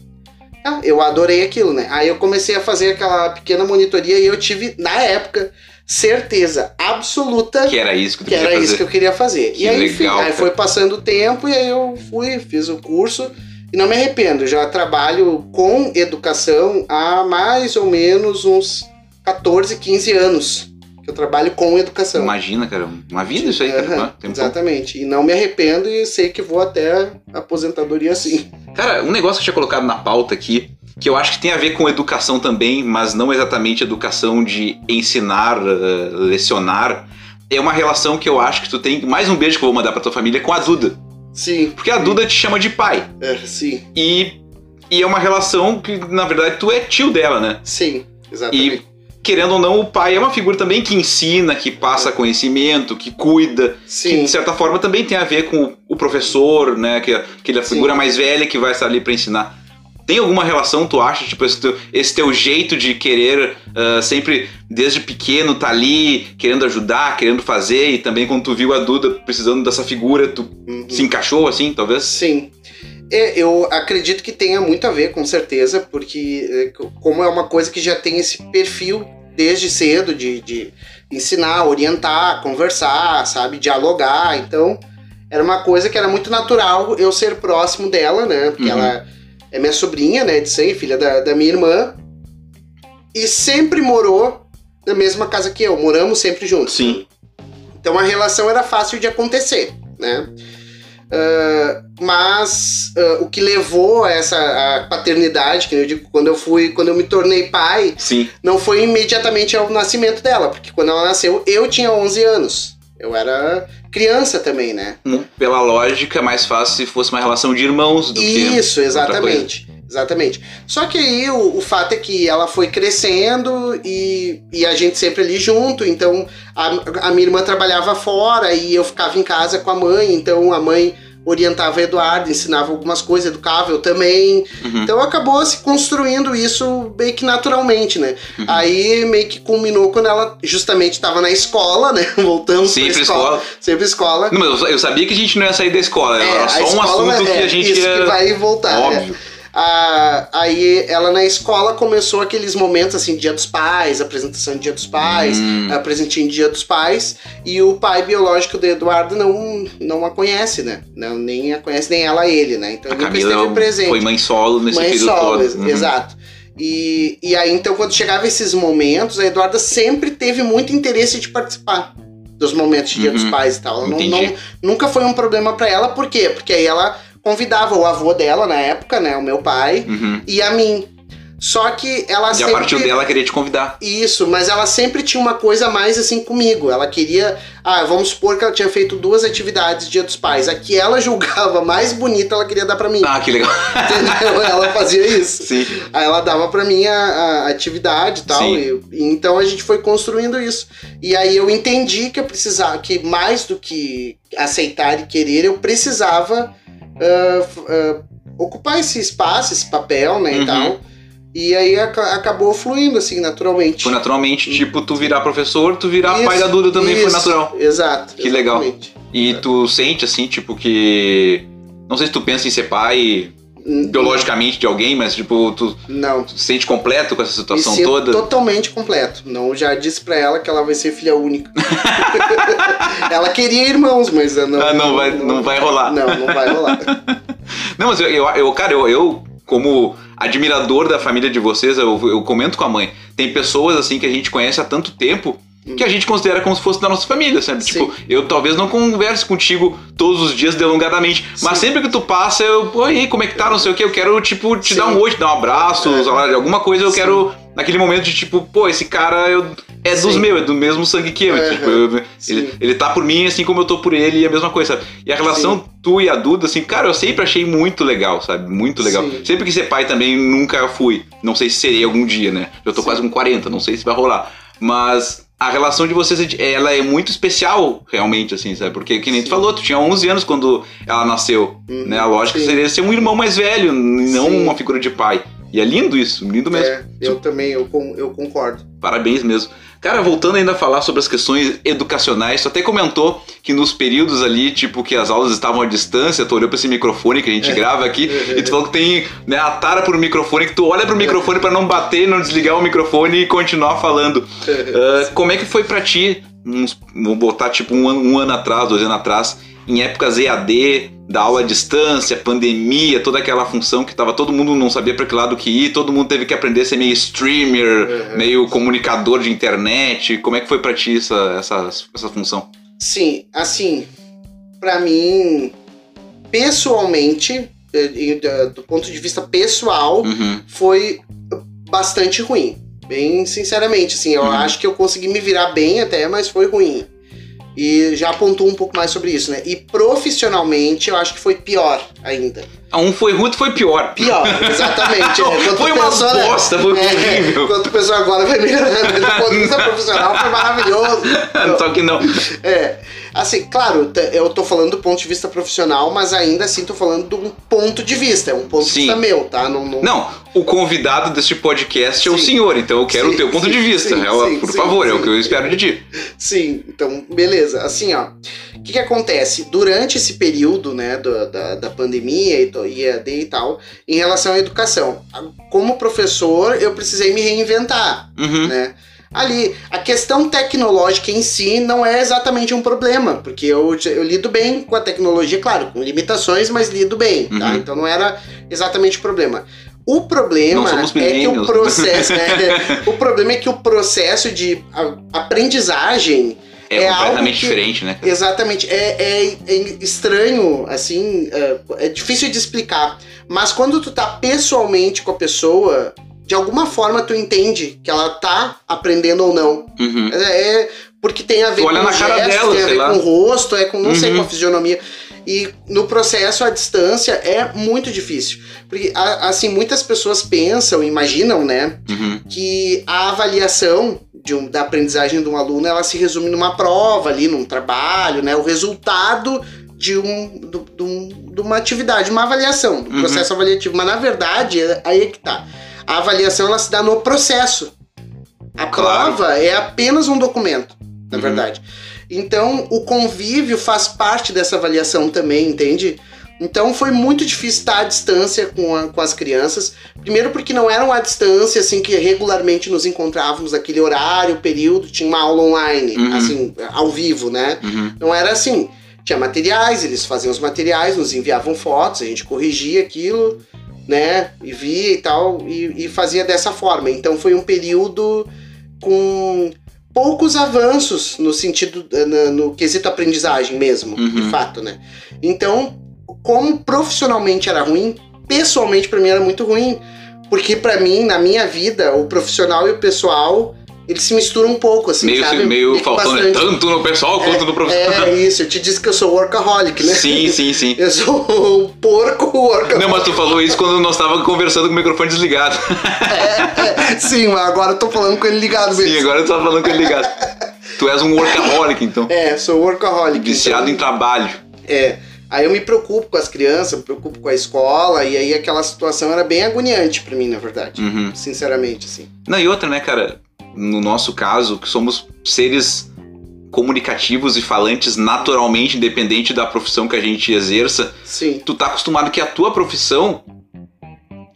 Ah, eu adorei aquilo, né? Aí eu comecei a fazer aquela pequena monitoria e eu tive, na época, certeza absoluta
Que era isso que tu
que era
fazer.
isso que eu queria fazer.
Que
e aí, enfim,
legal,
aí
cara.
foi passando o tempo e aí eu fui, fiz o curso e não me arrependo. Já trabalho com educação há mais ou menos uns 14, 15 anos eu trabalho com educação.
Imagina, cara. Uma vida isso aí, cara. Um
exatamente. E não me arrependo e sei que vou até aposentadoria assim.
Cara, um negócio que eu tinha colocado na pauta aqui, que eu acho que tem a ver com educação também, mas não exatamente educação de ensinar, eh, lecionar, é uma relação que eu acho que tu tem. Mais um beijo que eu vou mandar pra tua família com a Duda.
Sim.
Porque a Duda te chama de pai.
É, sim.
E, e é uma relação que, na verdade, tu é tio dela, né?
Sim. Exatamente.
E, querendo ou não, o pai é uma figura também que ensina, que passa conhecimento, que cuida. Que,
Sim.
de certa forma, também tem a ver com o- professor, né? Que, que ele é a
Sim.
figura mais velha que vai estar ali pra ensinar. Tem alguma relação, tu acha, tipo, esse teu, esse teu jeito de querer ah, sempre, desde pequeno, tá ali, querendo ajudar, querendo fazer, e também quando tu viu a Duda precisando dessa figura, tu
Uhum.
se encaixou assim, talvez?
Sim. É, eu acredito que tenha muito a ver, com certeza, porque é, co- como é uma coisa que já tem esse perfil desde cedo de, de ensinar, orientar, conversar, sabe, dialogar, então era uma coisa que era muito natural eu ser próximo dela, né, porque
Uhum.
ela é minha sobrinha, né, de sangue, filha da, da minha irmã, e sempre morou na mesma casa que eu, moramos sempre juntos.
Sim.
Então a relação era fácil de acontecer, né? Ah, mas ah, o que levou a essa a paternidade, que eu digo, quando eu fui, quando eu me tornei pai,
Sim.
não foi imediatamente ao nascimento dela, porque quando ela nasceu eu tinha 11 anos. Eu era criança também, né?
Um, Pela lógica, é mais fácil se fosse uma relação de irmãos do que.
Isso,
outra
exatamente. Exatamente. Só que aí o, o fato é que ela foi crescendo e, e a gente sempre ali junto. Então a, a minha irmã trabalhava fora e eu ficava em casa com a mãe. Então a mãe orientava a Eduardo, ensinava algumas coisas, educava eu também.
Uhum.
Então acabou se construindo isso meio que naturalmente, né?
Uhum.
Aí meio que culminou quando ela justamente estava na escola, né? Voltamos pra
Sempre
escola.
escola.
Sempre escola.
Não, mas eu, sabia que a gente não ia sair da escola,
É,
era só um
escola
assunto
é,
que a gente
isso
ia.
que vai voltar. né? Ah, aí ela na escola começou aqueles momentos assim, Dia dos Pais, apresentação de Dia dos Pais,
Hum.
ah, presentinho de Dia dos Pais, e o pai biológico do Eduardo não, não a conhece, né? Não, nem a conhece, nem ela ele, né? Então
A
ele nunca
Camila
esteve presente.
foi mãe solo nesse
Mãe
período
solo,
todo. Uhum.
exato. E, e aí, então, quando chegava esses momentos, a Eduarda sempre teve muito interesse de participar dos momentos de Dia
Uhum.
dos Pais e tal. Ela não- não- nunca foi um problema pra ela, por quê? Porque aí ela convidava o avô dela na época, né, o meu pai,
Uhum.
e a mim. Só que ela
E a
sempre.
partir dela queria te convidar.
Isso, mas ela sempre tinha uma coisa a mais assim comigo. Ela queria. Ah, vamos supor que ela tinha feito duas atividades Dia dos Pais. A que ela julgava mais bonita, ela queria dar pra mim.
Ah, que legal.
Entendeu? Ela fazia isso.
Sim.
Aí ela dava pra mim a, a atividade e tal.
Sim.
E, e então a gente foi construindo isso. E aí eu entendi que eu precisava, que mais do que aceitar e querer, eu precisava ah, ocupar esse espaço, esse papel, né,
Uhum.
e tal. E aí aca- acabou fluindo, assim, naturalmente.
Foi naturalmente, tipo, tu virar professor, tu virar pai
Isso,
da Duda também foi
isso,
natural.
Exato.
Que legal. E tu sente, assim, tipo, que. Não sei se tu pensa em ser pai Biologicamente de alguém, mas, tipo, tu
Não.
tu sente completo com essa situação toda.
totalmente completo. Não, já disse pra ela que ela vai ser filha única. ela queria irmãos, mas não.
Ah, não vai- não vai rolar.
Não, não vai rolar.
Não, mas eu, eu, eu- cara, eu, eu, como admirador da família de vocês, eu, eu comento com a mãe. Tem pessoas, assim, que a gente conhece há tanto tempo que a gente considera como se fosse da nossa família, sabe?
Hum. Sim.
Tipo, eu talvez não converse contigo todos os dias delongadamente, mas
Sim.
sempre que tu passa, eu, aí, como é que tá, não sei o que, eu quero, tipo, te
Sim.
dar um oi, te dar um abraço,
É.
alguma coisa, eu quero, naquele momento de, tipo, pô, esse cara eu, é dos meus, é do mesmo sangue que eu, tipo, eu-
Sim.
ele, ele tá por mim assim como eu tô por ele e a mesma coisa, sabe? E a relação tu e a Duda, assim, cara, eu sempre achei muito legal, sabe? Muito legal. Sempre quis ser pai também, nunca fui. Não sei se serei algum dia, né? Eu tô quase com 40, não sei se vai rolar. Mas a relação de vocês, ela é muito especial, realmente, assim, sabe? Porque, que nem tu
Sim.
falou, tu tinha 11 anos quando ela nasceu,
Uhum,
né? A lógica
sim.
seria ser um irmão mais velho, não
Sim.
uma figura de pai. E é lindo isso, lindo mesmo.
É, eu também, eu, eu concordo.
Parabéns mesmo. Cara, voltando ainda a falar sobre as questões educacionais, tu até comentou que nos períodos ali, tipo, que as aulas estavam à distância, tu olhou pra esse microfone que a gente grava aqui, e tu falou que tem né, a tara pro microfone, que tu olha pro microfone pra não bater, não desligar o microfone e continuar falando. Ah, como é que foi pra ti, uns, vou botar tipo um, ano- um ano atrás, dois anos atrás, em épocas EAD, da aula à distância, pandemia, toda aquela função que tava todo mundo não sabia pra que lado que ir, todo mundo teve que aprender a ser meio streamer,
Uhum.
meio comunicador de internet. Como é que foi pra ti essa, essa, essa função?
Sim, assim, pra mim, pessoalmente, eh, e da- do ponto de vista pessoal,
Uhum.
foi bastante ruim. Bem sinceramente, assim, eu
Uhum.
acho que eu consegui me virar bem até, mas foi ruim. E já apontou um pouco mais sobre isso, né? E profissionalmente eu acho que foi pior ainda.
Ah, Um foi ruim, foi pior.
Pior, exatamente. né? Tu
Foi uma
pensou, né?
bosta, foi
É,
horrível.
Quando tu pensou agora vai melhorar, mas do ponto de vista profissional foi maravilhoso.
Só que não.
É, assim, claro, eu tô falando do ponto de vista profissional, mas ainda assim tô falando de um ponto de vista, é um ponto de
Sim.
vista meu, tá? Não, não,
Não, o convidado deste podcast é o
Sim.
senhor, então eu quero
Sim,
o teu ponto
sim,
de vista.
sim,
Ela-
sim,
por
sim,
favor, é o
sim.
que eu espero de ti.
Sim, então, beleza. Assim, ó, o que que acontece? Durante esse período, né, do- da, da pandemia e IAD e tal, em relação à educação, como professor, eu precisei me reinventar,
Uhum.
né? Ali, a questão tecnológica em si não é exatamente um problema, porque eu, eu lido bem com a tecnologia, claro, com limitações, mas lido bem, tá?
Uhum.
Então não era exatamente o problema. O problema é que o processo. é, o problema é que o processo de aprendizagem
É,
É
completamente
que-
diferente, né? cara?
Exatamente. É, é- é estranho, assim, é, é difícil de explicar. Mas quando tu tá pessoalmente com a pessoa, de alguma forma tu entende que ela tá aprendendo ou não.
Uhum.
É, é porque tem a ver
Tu
com
cara
gestos,
dela,
tem a
sei
ver
lá.
com o rosto, é com, não sei,
Uhum.
com a fisionomia. E no processo, à distância, é muito difícil. Porque, assim, muitas pessoas pensam, imaginam, né?
Uhum.
que a avaliação um- da aprendizagem de um aluno ela se resume numa prova ali, num trabalho, né? O resultado de, um, do- um- de uma atividade, uma avaliação, do
Uhum.
processo avaliativo. Mas na verdade, é- aí é que tá. A avaliação ela se dá no processo. A
Claro.
prova é apenas um documento, na
Uhum.
verdade. Então, o convívio faz parte dessa avaliação também, entende? Então foi muito difícil estar à distância com, a- com as crianças. Primeiro porque não eram à distância, assim, que regularmente nos encontrávamos naquele horário, período, tinha uma aula online,
Uhum.
assim, ao vivo, né?
Uhum.
Não era assim. Tinha materiais, eles faziam os materiais, nos enviavam fotos, a gente corrigia aquilo, né? E via e tal, e, e fazia dessa forma. Então foi um período com poucos avanços no sentido, eh, na- no quesito aprendizagem mesmo,
Uhum.
de fato, né? Então, como profissionalmente era ruim, pessoalmente pra mim era muito ruim, Porque pra mim, na minha vida, o profissional e o pessoal, eles se misturam um pouco, assim,
meio
sabe?
meio
Fica
faltando, né?
bastante.
Tanto no pessoal quanto no profissional.
É isso, eu te disse que eu sou workaholic, né?
Sim, sim, sim.
Eu sou um porco workaholic.
Não, mas tu falou isso quando nós tava conversando com o microfone desligado.
É, é, sim, mas agora eu tô falando com ele ligado mesmo.
Sim, agora tu tava falando com ele ligado. Tu és um workaholic, então.
É, sou workaholic.
Viciado
então-
em trabalho.
É. Aí eu me preocupo com as crianças, me preocupo com a escola, e aí aquela situação era bem agoniante pra mim, na verdade.
Uhum.
Sinceramente, assim.
Não, e outra, né, cara? No nosso caso, que somos seres comunicativos e falantes naturalmente, independente da profissão que a gente exerça,
Sim.
tu tá acostumado que a tua profissão,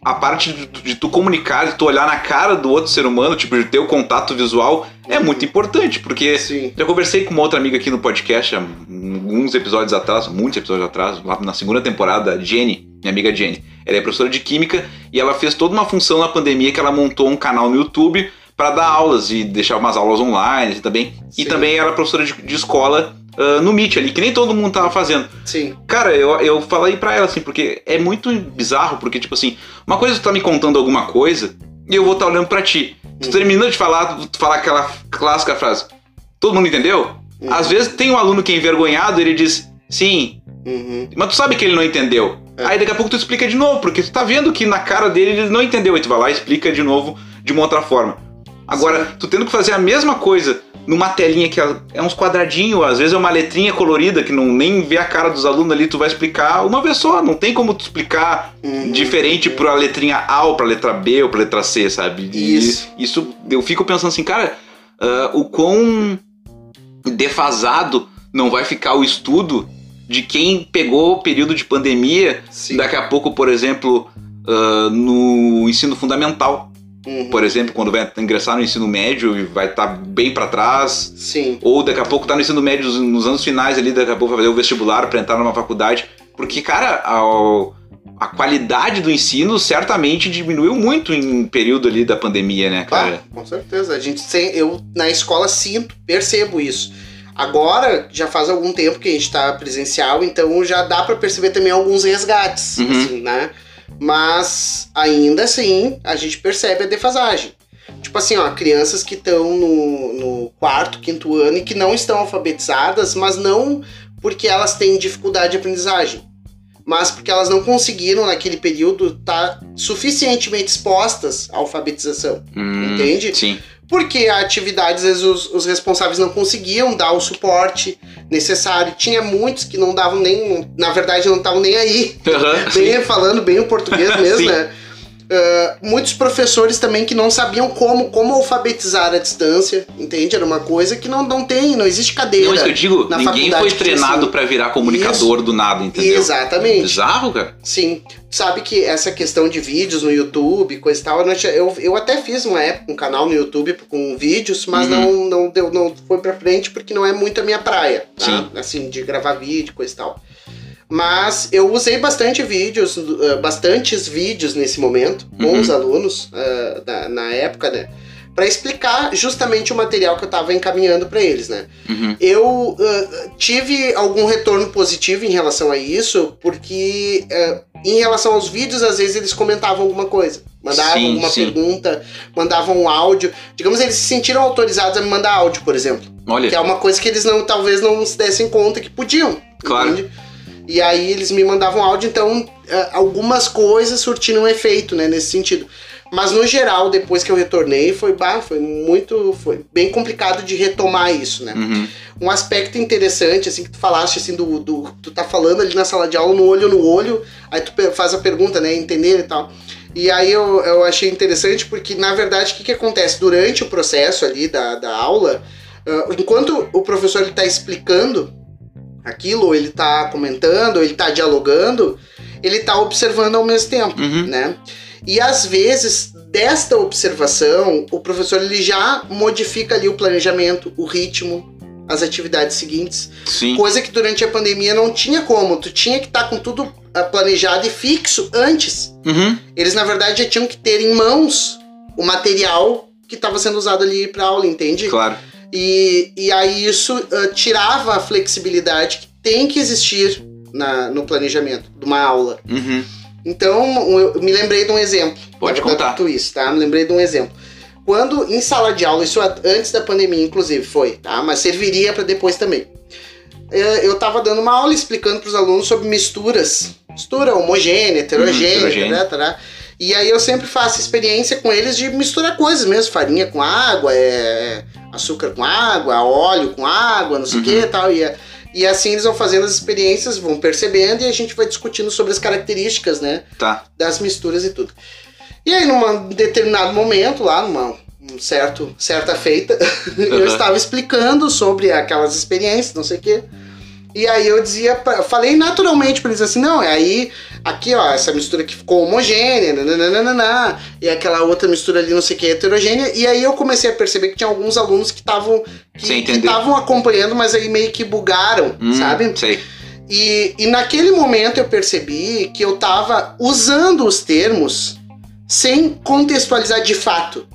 a parte de, de tu comunicar, de tu olhar na cara do outro ser humano, tipo, de ter o contato visual, é muito importante, porque
Sim.
já conversei com uma outra amiga aqui no podcast há alguns episódios atrás, muitos episódios atrás, lá na segunda temporada, Jenny, minha amiga Jenny. Ela é professora de química e ela fez toda uma função na pandemia que ela montou um canal no YouTube para dar aulas e deixar umas aulas online também. E
Sim.
também era professora de, de escola ah, no Meet ali, que nem todo mundo tava fazendo.
Sim.
Cara, eu, eu falei pra ela assim, porque é muito bizarro, porque, tipo assim, uma coisa é tu tá me contando alguma coisa e eu vou estar olhando pra ti. Tu
Hum.
termina de falar, tu falar aquela clássica frase, todo mundo entendeu?
Hum.
Às vezes tem um aluno que é envergonhado, ele diz, sim,
Uhum.
mas tu sabe que ele não entendeu.
É.
Aí daqui a pouco tu explica de novo, porque tu tá vendo que na cara dele ele não entendeu, e tu vai lá e explica de novo de uma outra forma. Agora, tu tendo que fazer a mesma coisa numa telinha que é- uns quadradinhos, às vezes é uma letrinha colorida que não nem vê a cara dos alunos ali, tu vai explicar uma vez só, não tem como tu explicar
Uhum.
diferente pra lettrinha A ou pra letra B ou pra letra C, sabe? E
Isso.
isso eu fico pensando assim, cara, ah, o quão defasado não vai ficar o estudo de quem pegou o período de pandemia,
Sim.
daqui a pouco, por exemplo, ah, no ensino fundamental.
Uhum.
Por exemplo, quando vai ingressar no ensino médio e vai estar bem pra trás,
Sim.
ou daqui a pouco tá no ensino médio nos- nos anos finais ali, daqui a pouco vai fazer o vestibular pra entrar numa faculdade. Porque, cara, a, a qualidade do ensino certamente diminuiu muito em período ali da pandemia, né, cara?
Ah, com certeza. A gente eu na escola sinto, percebo isso. Agora já faz algum tempo que a gente tá presencial, então já dá pra perceber também alguns resgates,
Uhum.
assim, né? Mas ainda assim a gente percebe a defasagem. Tipo assim, ó, crianças que estão no, no quarto, quinto ano e que não estão alfabetizadas, mas não porque elas têm dificuldade de aprendizagem, mas porque elas não conseguiram naquele período estar suficientemente expostas à alfabetização.
Hum,
Entende?
Sim.
Porque a atividade, às vezes, os, os responsáveis não conseguiam dar o suporte necessário. Tinha muitos que não davam nem. Na verdade, não estavam nem aí.
Sim.
Bem, falando bem o português mesmo,
Sim.
né? Ah, muitos professores também que não sabiam como, como alfabetizar à distância, entende? Era uma coisa que não, não tem, não existe cadeira.
Não, isso que eu digo, ninguém foi treinado
assim.
pra virar comunicador do nada, entendeu?
Exatamente.
Bizarro, cara.
Sim, sabe que essa questão de vídeos no YouTube, coisa e tal, eu, eu, eu até fiz uma época um canal no YouTube com vídeos, mas
Uhum.
não, não, deu, não foi pra frente porque não é muito a minha praia, tá?
Sim.
Assim, de gravar vídeo, coisa e tal. Mas eu usei bastante vídeos, uh, bastantes vídeos nesse momento, com
Uhum.
os alunos uh, da- na época, né? Pra explicar justamente o material que eu tava encaminhando pra eles, né?
Uhum.
Eu uh, tive algum retorno positivo em relação a isso, porque em relação aos vídeos, às vezes eles comentavam alguma coisa. Mandavam
Sim,
alguma
sim.
pergunta, mandavam um áudio. Digamos, eles se sentiram autorizados a me mandar áudio, por exemplo.
Olha,
Que é uma coisa que eles não, talvez não se dessem conta que podiam.
Claro.
entende? E aí eles me mandavam áudio, então uh, algumas coisas surtiram um efeito, né, nesse sentido. Mas no geral, depois que eu retornei, foi, bah, foi muito. Foi bem complicado de retomar isso, né?
Uhum.
um aspecto interessante, assim, que tu falaste, assim, do, do. Tu tá falando ali na sala de aula, no olho no olho, aí tu faz a pergunta, né? Entender e tal. E aí eu, eu achei interessante porque, na verdade, o que, que acontece? Durante o processo ali da, da aula, ah, enquanto o professor ele tá explicando aquilo, ou ele tá comentando, ou ele tá dialogando, ele tá observando ao mesmo tempo
Uhum.
né? E às vezes, desta observação, o professor ele já modifica ali o planejamento, o ritmo, as atividades seguintes.
Sim.
Coisa que durante a pandemia não tinha como. Tu tinha que estar com tudo ah, planejado e fixo antes.
Uhum.
Eles, na verdade, já tinham que ter em mãos o material que estava sendo usado ali para aula, entende?
Claro.
E, e aí isso ah, tirava a flexibilidade que tem que existir na, no planejamento de uma aula.
Uhum.
Então, eu me lembrei de um exemplo.
Pode contar.
tudo isso, tá? Me lembrei de um exemplo. Quando em sala de aula, isso antes da pandemia, inclusive, foi, tá? Mas serviria para depois também. É, Eu tava dando uma aula explicando para os alunos sobre misturas. Mistura homogênea, heterogênea,
Uhum, heterogênea.
né, tará. E aí eu sempre faço experiência com eles de misturar coisas mesmo, farinha com água, é, açúcar com água, óleo com água, não sei o que
Uhum.
e tal. E, é- e assim eles vão fazendo as experiências, vão percebendo e a gente vai discutindo sobre as características, né?
Tá.
das misturas e tudo. E aí, num determinado momento, lá, numa um certo, certa feita, eu
Uhum.
estava explicando sobre aquelas experiências, não sei o quê. E aí eu dizia, pra- falei naturalmente para eles assim, não, é aí, aqui ó, essa mistura que ficou homogênea, nananana, e aquela outra mistura ali, não sei o que, heterogênea. E aí eu comecei a perceber que tinha alguns alunos que estavam que estavam acompanhando, mas aí meio que bugaram,
Hum,
sabe?
Sei.
E, e naquele momento eu percebi que eu tava usando os termos sem contextualizar de fato.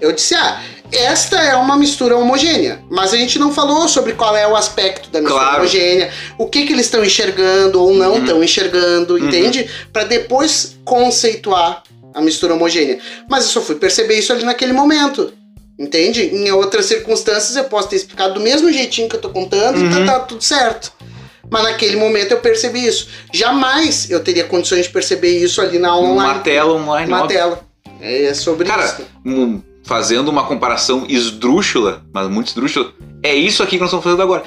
Eu disse, ah, esta é uma mistura homogênea, mas a gente não falou sobre qual é o aspecto da mistura
Claro.
homogênea, o que, que eles estão enxergando ou não
Uhum.
estão enxergando,
Uhum.
entende? Para depois conceituar a mistura homogênea. Mas eu só fui perceber isso ali naquele momento. Entende? Em outras circunstâncias eu posso ter explicado do mesmo jeitinho que eu tô contando e
Uhum.
tá, tá tudo certo. Mas naquele momento eu percebi isso. Jamais eu teria condições de perceber isso ali na aula online.
Uma tela online.
Uma tela. É sobre
Cara,
isso.
um- fazendo uma comparação esdrúxula, mas muito esdrúxula, é isso aqui que nós estamos fazendo agora.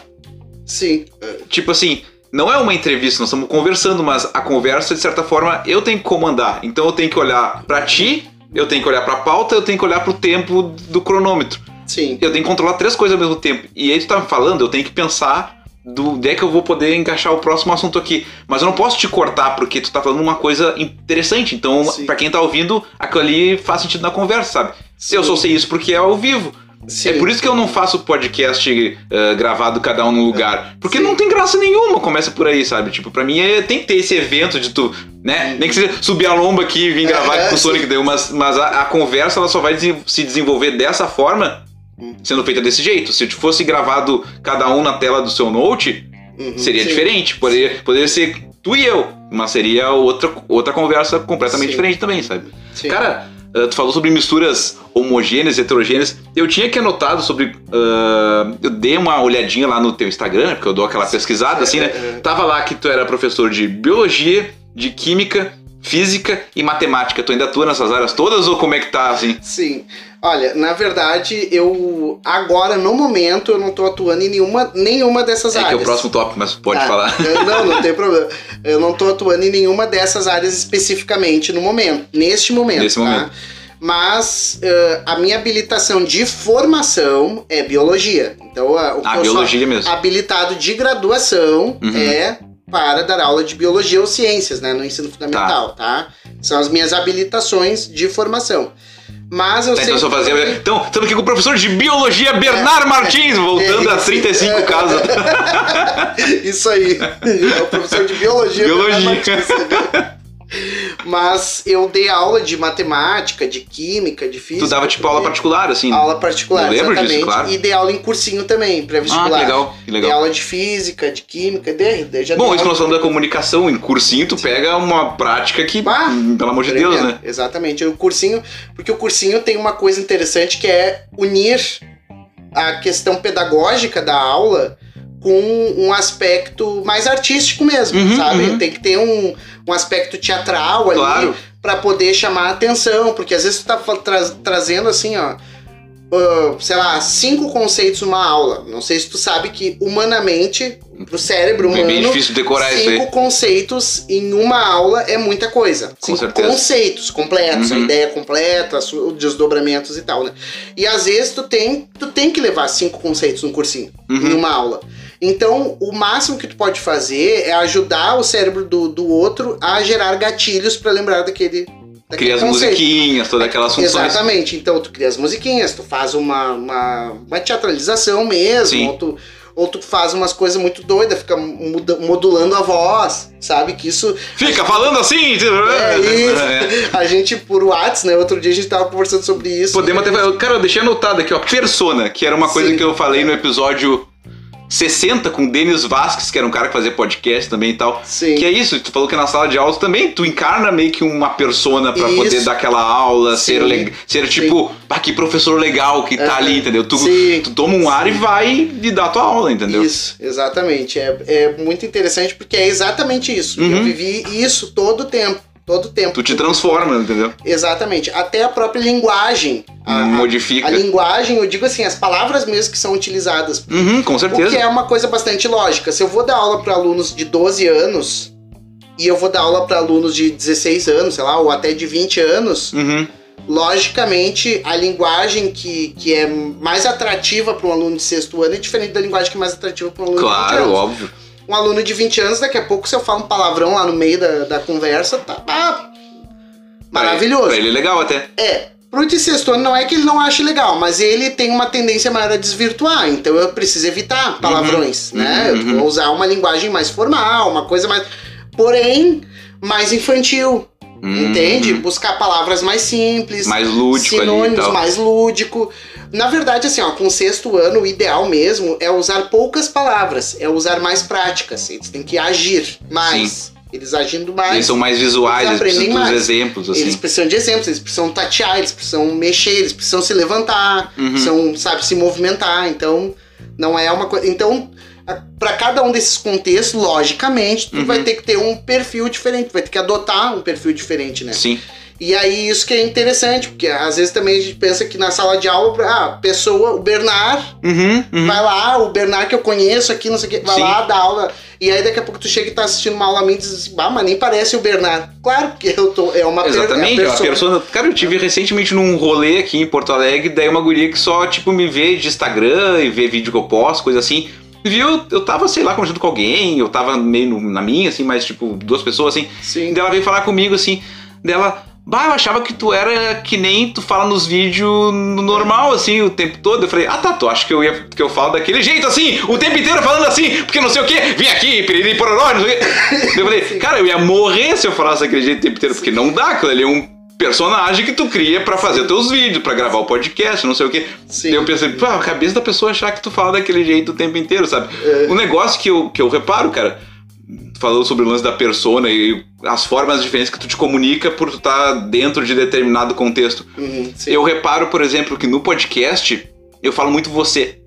Sim.
Tipo assim, não é uma entrevista, nós estamos conversando, mas a conversa, de certa forma, eu tenho que comandar. Então eu tenho que olhar pra ti, eu tenho que olhar pra pauta, eu tenho que olhar pro tempo do cronômetro.
Sim.
Eu tenho que controlar três coisas ao mesmo tempo. E aí tu tá me falando, eu tenho que pensar do onde é que eu vou poder encaixar o próximo assunto aqui. Mas eu não posso te cortar porque tu tá falando uma coisa interessante. Então, pra quem tá ouvindo, aquilo ali faz sentido na conversa, sabe?
Sim.
Eu só sei isso porque é ao vivo.
Sim.
É por isso que eu não faço podcast eh, gravado cada um no lugar. Porque
Sim.
não tem graça nenhuma, começa por aí, sabe? Tipo, pra mim é, tem que ter esse evento de tu, né? Nem que seja subir a lomba aqui e vir gravar
É,
com o. Sonic, daí, mas, mas a, a conversa ela só vai se desenvolver dessa forma,
Hum.
sendo feita desse jeito. Se fosse gravado cada um na tela do seu note,
Uhum,
seria diferente. Poderia, poderia ser tu e eu, mas seria outra, outra conversa completamente diferente também, sabe? Cara, uh, tu falou sobre misturas homogêneas e heterogêneas. Eu tinha que anotado sobre. uh, eu dei uma olhadinha lá no teu Instagram, porque eu dou aquela pesquisada assim, né?
É, é.
Tava lá que tu era professor de biologia, de química, física e matemática. Tu ainda atua nessas áreas todas ou como é que tá assim?
Sim. Olha, na verdade, eu agora, no momento, eu não tô atuando em nenhuma, nenhuma dessas
É que é
áreas.
o próximo tópico, mas pode
Ah,
falar.
eu- Não, não tem problema. Eu não tô atuando em nenhuma dessas áreas especificamente no momento, neste momento.
Nesse
tá?
momento.
Mas eh, a minha habilitação de formação é biologia. Então, a- o que
Ah,
eu sou
biologia mesmo.
habilitado de graduação
Uhum.
é para dar aula de biologia ou ciências, né, no ensino fundamental, tá? São as minhas habilitações de formação. Mas eu sempre
então, só fazer... então, estamos aqui com o professor de biologia, Bernardo Martins, voltando
É,
a 35
é.
casos.
Isso aí. É o professor de biologia.
Biologia.
Bernardo Martins. Mas eu dei aula de matemática, de química, de física.
Tu dava tipo aula particular, assim.
Aula particular,
Eu lembro disso,
exatamente.
claro.
E dei aula em cursinho também,
Ah,
pré-vestibular.
que legal, que
Dei
legal.
aula de física, de química, dei, dei, já
Bom,
dei
isso que nós falamos da comunicação, em cursinho tu pega uma prática que,
Ah,
hum, pelo amor de Deus, né?
Exatamente. O cursinho, porque o cursinho tem uma coisa interessante que é unir a questão pedagógica da aula com um aspecto mais artístico mesmo,
Uhum,
sabe?
uhum.
Tem que ter um, um aspecto teatral ali
Claro.
pra poder chamar a atenção, porque às vezes tu tá tra- trazendo assim, ó, ah, sei lá, cinco conceitos numa aula. Não sei se tu sabe que humanamente, pro cérebro
É
humano,
bem difícil decorar isso
cinco
aí.
conceitos em uma aula é muita coisa.
Com
Cinco
certeza.
conceitos completos, a
Uhum.
ideia completa, os desdobramentos e tal, né? E às vezes tu tem, tu tem que levar cinco conceitos no cursinho,
Uhum.
em uma aula. Então, o máximo que tu pode fazer é ajudar o cérebro do, do outro a gerar gatilhos pra lembrar daquele, daquele
Cria as
conceito.
musiquinhas, todas aquelas funções.
Exatamente. Então tu cria as musiquinhas, tu faz uma, uma, uma teatralização mesmo,
Sim.
ou tu, ou tu faz umas coisas muito doidas, fica muda- modulando a voz, sabe? Que isso.
Fica falando assim!
É
É.
isso. A gente, por Whats, né? Outro dia a gente tava conversando sobre isso.
Podemos até. Cara, eu deixei anotado aqui, ó. Persona, que era uma coisa
Sim.
que eu falei no episódio 60 com o Denis Vasquez, que era um cara que fazia podcast também e tal.
Sim.
Que é isso, tu falou que na sala de aula também tu encarna meio que uma persona pra
Isso.
poder dar aquela aula,
Sim.
ser, le- ser tipo, ah, que professor legal que tá
Aham.
ali, entendeu? Tu,
Sim.
tu toma um ar e vai e dá a tua aula, entendeu?
Isso, exatamente. É, é muito interessante porque é exatamente isso.
Uhum.
Eu vivi isso todo o tempo. Todo tempo.
Tu te transforma, entendeu?
Exatamente. Até a própria linguagem. A, a-
Modifica.
A, linguagem, eu digo assim, as palavras mesmo que são utilizadas.
Uhum, com
O
certeza.
que é uma coisa bastante lógica. Se eu vou dar aula para alunos de 12 anos e eu vou dar aula para alunos de 16 anos, sei lá, ou até de 20 anos,
Uhum.
logicamente a linguagem que, que é mais atrativa para um aluno de sexto ano é diferente da linguagem que é mais atrativa para um aluno de 20
Claro,
anos.
óbvio.
Um aluno de 20 anos, daqui a pouco, se eu falo um palavrão lá no meio da, da conversa, tá ah, maravilhoso.
Pra ele é legal até.
É, pro de sexto ano não é que ele não ache legal, mas ele tem uma tendência maior a desvirtuar, então eu preciso evitar palavrões, né?
uhum,
eu
uhum.
vou usar uma linguagem mais formal, uma coisa mais. Porém, mais infantil,
Hum,
entende? Buscar palavras mais simples,
Mais lúdico
sinônimos, mais lúdico. Na verdade, assim, ó, com o sexto ano, o ideal mesmo é usar poucas palavras, é usar mais práticas. Eles têm que agir mais. Eles agindo mais.
Eles são mais visuais,
Eles
eles precisam
aprendem
dos
mais.
exemplos, assim.
Eles precisam de exemplos, eles precisam tatear, eles precisam mexer, eles precisam se levantar,
Uhum.
precisam, sabe, se movimentar. Então, não é uma coisa. Então, para cada um desses contextos, logicamente, tu
Uhum.
vai ter que ter um perfil diferente, vai ter que adotar um perfil diferente, né?
Sim.
E aí, isso que é interessante, porque às vezes também a gente pensa que na sala de aula, ah, a pessoa, o Bernard,
Uhum, uhum.
vai lá, o Bernard que eu conheço aqui, não sei o que, vai
Sim.
lá dar aula. E aí daqui a pouco tu chega e tá assistindo uma aula minha e diz assim, ah, mas nem parece o Bernard. Claro, porque eu tô, é uma per-
Exatamente,
é
é uma persona. Cara, eu tive recentemente num rolê aqui em Porto Alegre, daí uma guria que só, tipo, me vê de Instagram e vê vídeo que eu posto, coisa assim. Viu, eu tava, sei lá, conversando com alguém, eu tava meio no- na minha, assim, mas, tipo, duas pessoas, assim.
Sim.
Daí ela veio falar comigo, assim, dela. Bah, eu achava que tu era que nem tu fala nos vídeos no normal, assim, o tempo todo. Eu falei, ah tá, tu acha que eu, ia, que eu falo daquele jeito, assim, o tempo inteiro falando assim, porque não sei o quê, vim aqui, piriri, pororó, não sei o quê. Eu falei, cara, eu ia morrer se eu falasse daquele jeito o tempo inteiro, porque não dá, aquilo ali é um personagem que tu cria pra fazer teus vídeos, pra gravar o podcast, não sei o quê.
Sim.
Eu pensei, pô, a cabeça da pessoa achar que tu fala daquele jeito o tempo inteiro, sabe?
É.
O negócio que eu, que eu reparo, cara, falou sobre o lance da persona e as formas diferentes que tu te comunica por tu estar dentro de determinado contexto.
Uhum.
Eu reparo, por exemplo, que no podcast eu falo muito você.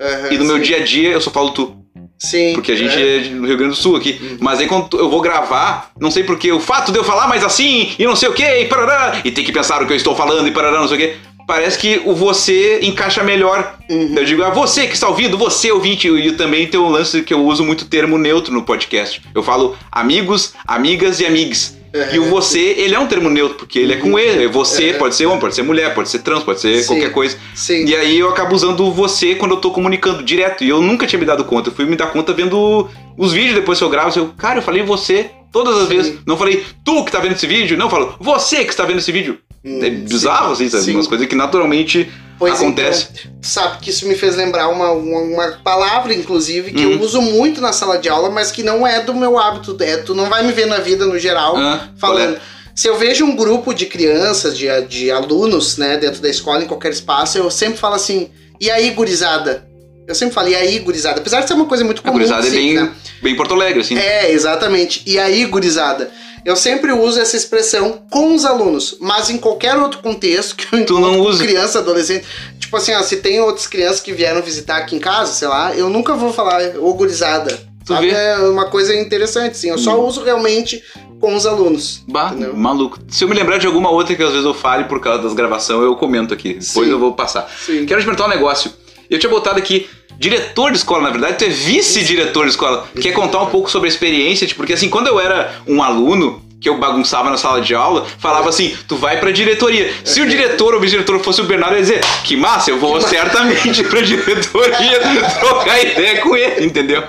Aham,
E no meu
sim.
dia a dia eu só falo tu.
Sim.
Porque a gente
é.
é do Rio Grande do Sul aqui. Mas aí quando eu vou gravar, não sei porquê, o fato de eu falar mais assim, e não sei o que, e parará, e tem que pensar o que eu estou falando, e parará, não sei o que. Parece que o você encaixa melhor.
Uhum.
Eu digo, ah, você que está ouvindo, você ouvinte. E também tem um lance que eu uso muito termo neutro no podcast. Eu falo amigos, amigas e amigos.
Uhum.
E o você, ele é um termo neutro, porque ele é com ele. Você
Uhum.
pode ser homem, pode ser mulher, pode ser trans, pode ser
Sim.
qualquer coisa.
Sim.
E aí eu acabo usando o você quando eu tô comunicando direto. E eu nunca tinha me dado conta. Eu fui me dar conta vendo os vídeos depois que eu gravo. Eu, cara, eu falei você todas as
Sim.
vezes. Não falei tu que tá vendo esse vídeo. Não, eu falo você que está vendo esse vídeo. É bizarro, assim, sabe?
sim.
Umas coisas que naturalmente
Pois
acontecem.
então, sabe que isso me fez lembrar uma, uma, uma palavra, inclusive, que
Uhum.
eu uso muito na sala de aula, mas que não é do meu hábito. É, tu não vai me ver na vida no geral
Ah,
falando.
é?
Se eu vejo um grupo de crianças, de, de alunos, né, dentro da escola, em qualquer espaço, eu sempre falo assim, e aí, gurizada? Eu sempre falo, e aí, gurizada? Apesar de ser uma coisa muito
A
comum.
gurizada é
sim,
bem,
né?
bem Porto Alegre, assim.
É, exatamente. E aí, gurizada? Eu sempre uso essa expressão com os alunos, mas em qualquer outro contexto que eu
Tu não usa.
criança, adolescente. Tipo assim, ó, se tem outras crianças que vieram visitar aqui em casa, sei lá, eu nunca vou falar ô gurizada.
Tu
Sabe?
vê? Hum.
É uma coisa interessante, assim. Eu só uso realmente com os alunos.
Bah,
entendeu?
maluco. Se eu me lembrar de alguma outra que às vezes eu fale por causa das gravações, eu comento aqui. Depois
Sim.
eu vou passar.
Sim.
Quero te perguntar um negócio. Eu tinha botado aqui diretor de escola, na verdade, tu é vice-diretor de escola. Quer contar um pouco sobre a experiência? Tipo, Porque assim, quando eu era um aluno que eu bagunçava na sala de aula, falava assim, tu vai pra diretoria. Se o diretor ou o vice-diretor fosse o Bernardo, ia dizer, que massa, eu vou certamente pra diretoria trocar ideia com ele, entendeu?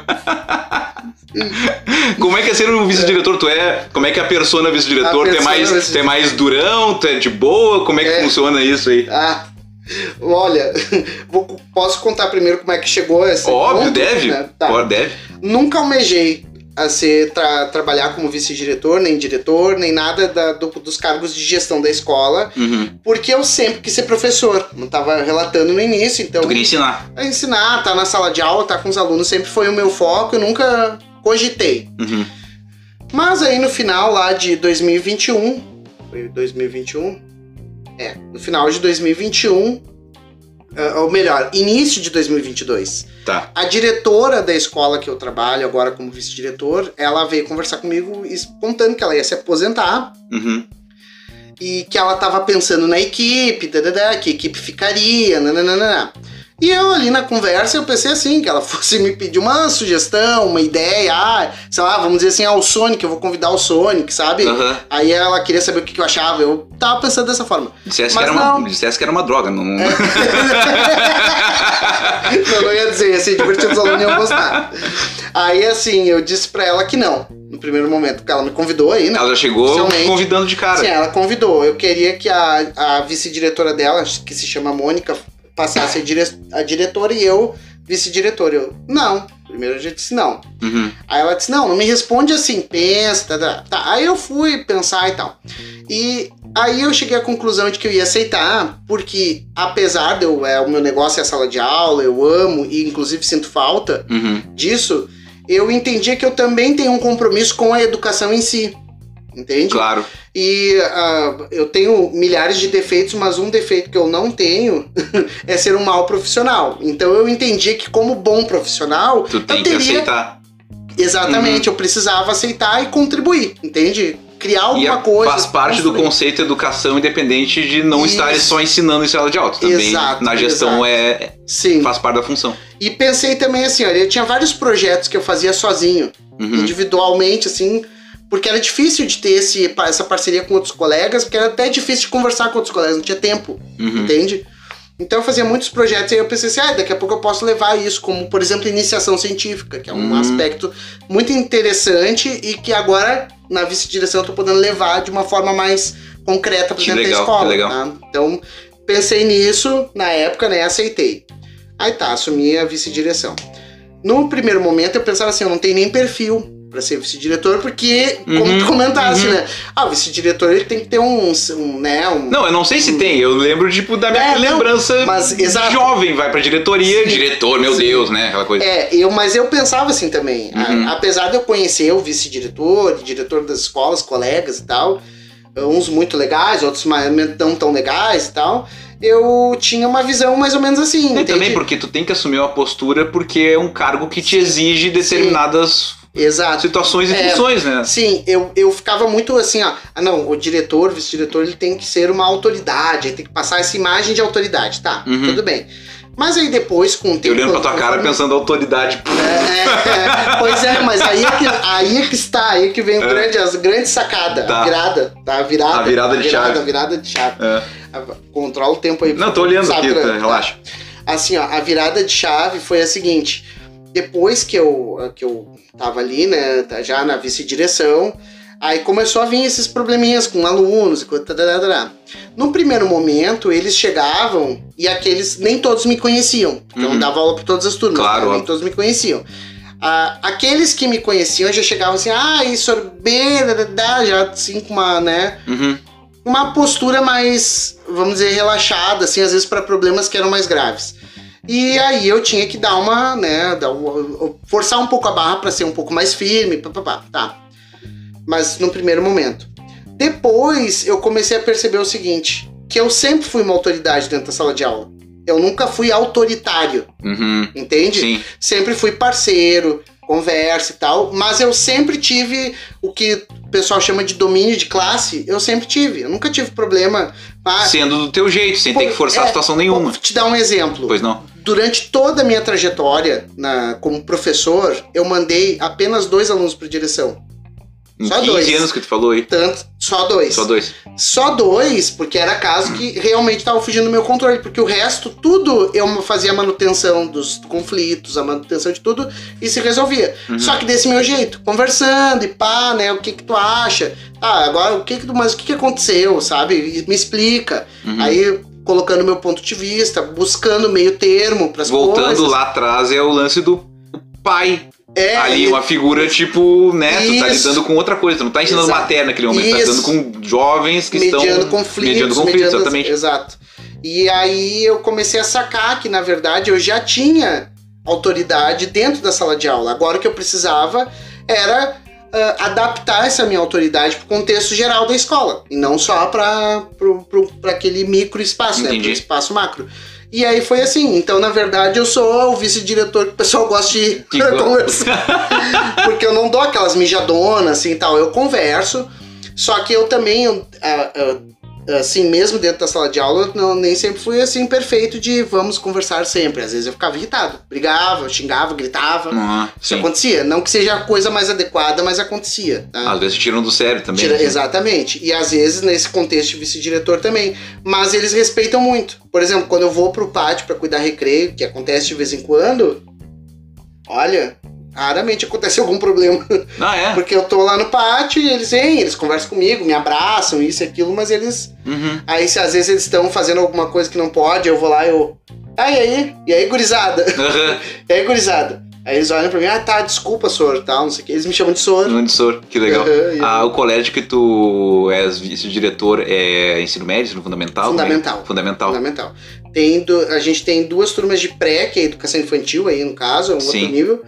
Como é que é ser um vice-diretor? Tu é. Como é que é a persona vice-diretor? Tu é mais, tu é mais durão? Tu é de boa? Como é que
É.
funciona isso aí?
Ah, olha, vou- posso contar primeiro como é que chegou esse
Óbvio, deve.
né? Tá.
Pô, deve.
Nunca almejei a ser tra- trabalhar como vice-diretor, nem diretor, nem nada da- do- dos cargos de gestão da escola,
Uhum.
porque eu sempre quis ser professor. Não tava relatando no início, então
Tu queria ensinar.
ensinar, tá na sala de aula, tá com os alunos, sempre foi o meu foco, eu nunca cogitei.
Uhum.
Mas aí no final lá de 2021, foi 2021? É, no final de 2021, ah, ou melhor, início de 2022,
Tá.
a diretora da escola que eu trabalho agora como vice-diretor, ela veio conversar comigo contando que ela ia se aposentar
Uhum.
e que ela tava pensando na equipe, dadadá, que equipe ficaria, nananana. E eu ali na conversa eu pensei assim, que ela fosse me pedir uma sugestão, uma ideia, ah, sei lá, vamos dizer assim, ah, o Sonic, eu vou convidar o Sonic, sabe?
Aham.
Aí ela queria saber o que, eu achava, eu tava pensando dessa forma.
Dissesse,
Mas
que era uma,
não.
dissesse que era uma droga. Não...
não, não ia dizer, ia ser divertido, os alunos iam gostar. Aí assim, eu disse pra ela que não, no primeiro momento, porque ela me convidou aí, né?
Ela já chegou convidando de cara.
Sim, ela convidou. Eu queria que a, a vice-diretora dela, que se chama Mônica, passasse a, dire- a diretora e eu, vice-diretor. Eu, não. Primeiro eu já disse não.
Uhum.
Aí ela disse, não, não me responde assim, pensa, tá, tá, tá. Aí eu fui pensar e tal. E aí eu cheguei à conclusão de que eu ia aceitar, porque apesar de eu, é, o meu negócio é a sala de aula, eu amo e inclusive sinto falta
Uhum.
disso, eu entendia que eu também tenho um compromisso com a educação em si. Entende?
Claro.
E ah, eu tenho milhares de defeitos, mas um defeito que eu não tenho é ser um mau profissional. Então eu entendi que, como bom profissional,
Tu tem
eu
que
teria.
aceitar.
Exatamente, eu precisava aceitar e contribuir, entende? Criar
E
alguma
é-
coisa.
faz parte do conceito educação independente de não
Isso.
estar só ensinando em sala de aula. Também
Exato,
na gestão é
Sim.
faz parte da função.
E pensei também assim, olha, eu tinha vários projetos que eu fazia sozinho,
Uhum.
individualmente, assim, porque era difícil de ter esse, essa parceria com outros colegas, porque era até difícil de conversar com outros colegas, não tinha tempo.
Uhum.
entende? Então eu fazia muitos projetos e aí eu pensei assim, ah, daqui a pouco eu posso levar isso, como por exemplo iniciação científica, que é um
Hum.
aspecto muito interessante e que agora na vice-direção eu tô podendo levar de uma forma mais concreta para dentro
legal,
da escola.
legal.
tá? Então pensei nisso na época, né? Aceitei. Aí tá, assumi a vice-direção. No primeiro momento eu pensava assim, eu não tenho nem perfil para ser vice-diretor, porque, como
Uhum,
tu comentaste,
uhum.
né? Ah, o vice-diretor ele tem que ter um, um né, um,
Não, eu não sei se tem. Eu lembro, tipo, da minha
É, não,
lembrança
mas, exato.
jovem. Vai pra diretoria.
Sim.
Diretor, meu
Sim.
Deus, né? Aquela coisa.
É, eu, mas eu pensava assim também. A-
Uhum.
apesar de eu conhecer o vice-diretor, diretor das escolas, colegas e tal, uns muito legais, outros mais, não tão legais e tal, eu tinha uma visão mais ou menos assim.
E
entende?
também porque tu tem que assumir uma postura porque é um cargo que te exige determinadas
Exato.
situações e
É.
funções, né?
Sim, eu, eu ficava muito assim, ó. Ah, não, o diretor, o vice-diretor, ele tem que ser uma autoridade, ele tem que passar essa imagem de autoridade. Tá,
Uhum.
tudo bem. Mas aí depois, com o tempo.
Eu olhando pra tua cara pensando autoridade.
É, é, pois é, mas aí é que, aí é que está, aí é que vem o
É.
grande, as grandes sacadas.
Tá.
A virada, tá? A virada.
A virada de
virada,
chave.
A virada de chave.
É.
Controla o tempo aí.
Não, tô olhando aqui, tá, relaxa.
Assim, ó, a virada de chave foi a seguinte. Depois que eu, que eu tava ali, né, tá já na vice-direção, aí começou a vir esses probleminhas com alunos e coisa. tarará. No primeiro momento, eles chegavam e aqueles nem todos me conheciam. Porque eu
Uhum.
dava aula para todas as turmas,
Claro,
né, nem todos me conheciam. Ah, aqueles que me conheciam já chegavam assim, ah, sorbet, dadadá", já assim com uma, né,
Uhum.
uma postura mais, vamos dizer, relaxada, assim, às vezes para problemas que eram mais graves. E aí eu tinha que dar uma, né, dar um- forçar um pouco a barra para ser um pouco mais firme, papapá, tá. Mas no primeiro momento. Depois eu comecei a perceber o seguinte, que eu sempre fui uma autoridade dentro da sala de aula. Eu nunca fui autoritário,
Uhum.
entende?
Sim.
sempre fui parceiro, conversa e tal, mas eu sempre tive o que o pessoal chama de domínio de classe, eu sempre tive. Eu nunca tive problema.
Sendo do teu jeito, sem ter
Pô,
que forçar
é,
situação
vou
nenhuma.
te dar um exemplo.
Pois não.
Durante toda a minha trajetória na, como professor, eu mandei apenas dois alunos para direção.
Em
Só
15
dois.
anos que tu falou aí.
Tanto, só dois.
Só dois.
Só dois, porque era caso que realmente estava fugindo do meu controle, porque o resto, tudo eu fazia a manutenção dos conflitos, a manutenção de tudo e se resolvia.
Uhum.
Só que desse meu jeito, conversando e pá, né? O que que tu acha? Ah, agora o que que tu, mas o que que aconteceu, sabe? Me explica.
Uhum.
Aí colocando meu ponto de vista, buscando meio termo para as
Voltando
coisas.
lá atrás é o lance do pai
É,
ali uma figura tipo, né? Tu tá
Isso.
lidando com outra coisa, tu não tá ensinando
Exato.
matéria naquele momento, tá
Isso.
lidando com jovens que
mediando
estão
conflitos.
mediando conflitos,
mediando-
exatamente.
Exato. E aí eu comecei a sacar que, na verdade, eu já tinha autoridade dentro da sala de aula. Agora o que eu precisava era ah, adaptar essa minha autoridade para o contexto geral da escola. E não só para aquele micro espaço, né?
Entendi.
Para espaço macro. E aí foi assim. Então, na verdade, eu sou o vice-diretor que o pessoal gosta de conversar. Porque eu não dou aquelas mijadonas assim e tal. Eu converso. Só que eu também, eu, ah, ah, assim, mesmo dentro da sala de aula, eu não, nem sempre fui assim perfeito de vamos conversar sempre. Às vezes eu ficava irritado, brigava, xingava, gritava.
Ah,
Isso
sim.
acontecia. Não que seja a coisa mais adequada, mas acontecia. tá?
Às vezes tiram do sério também.
Tira-
né?
exatamente. E às vezes nesse contexto de vice-diretor também. Mas eles respeitam muito. Por exemplo, quando eu vou pro pátio pra cuidar recreio, que acontece de vez em quando, olha, raramente acontece algum problema.
Ah, é?
Porque eu tô lá no pátio e eles vêm, eles conversam comigo, me abraçam, isso e aquilo, mas eles.
Uhum.
Aí se às vezes eles estão fazendo alguma coisa que não pode, eu vou lá e eu. Ah, e aí? E aí, gurizada?
Aham.
E aí, gurizada? Aí eles olham pra mim, ah tá, desculpa, senhor, tal, não sei o que. Eles me chamam de senhor.
Não de soro, que legal.
E-
Ah, o colégio que tu és vice-diretor é ensino médio, ensino fundamental?
Fundamental.
também? Fundamental.
Fundamental. Tem du- a gente tem duas turmas de pré, que é educação infantil aí no caso, é um
Sim.
outro nível.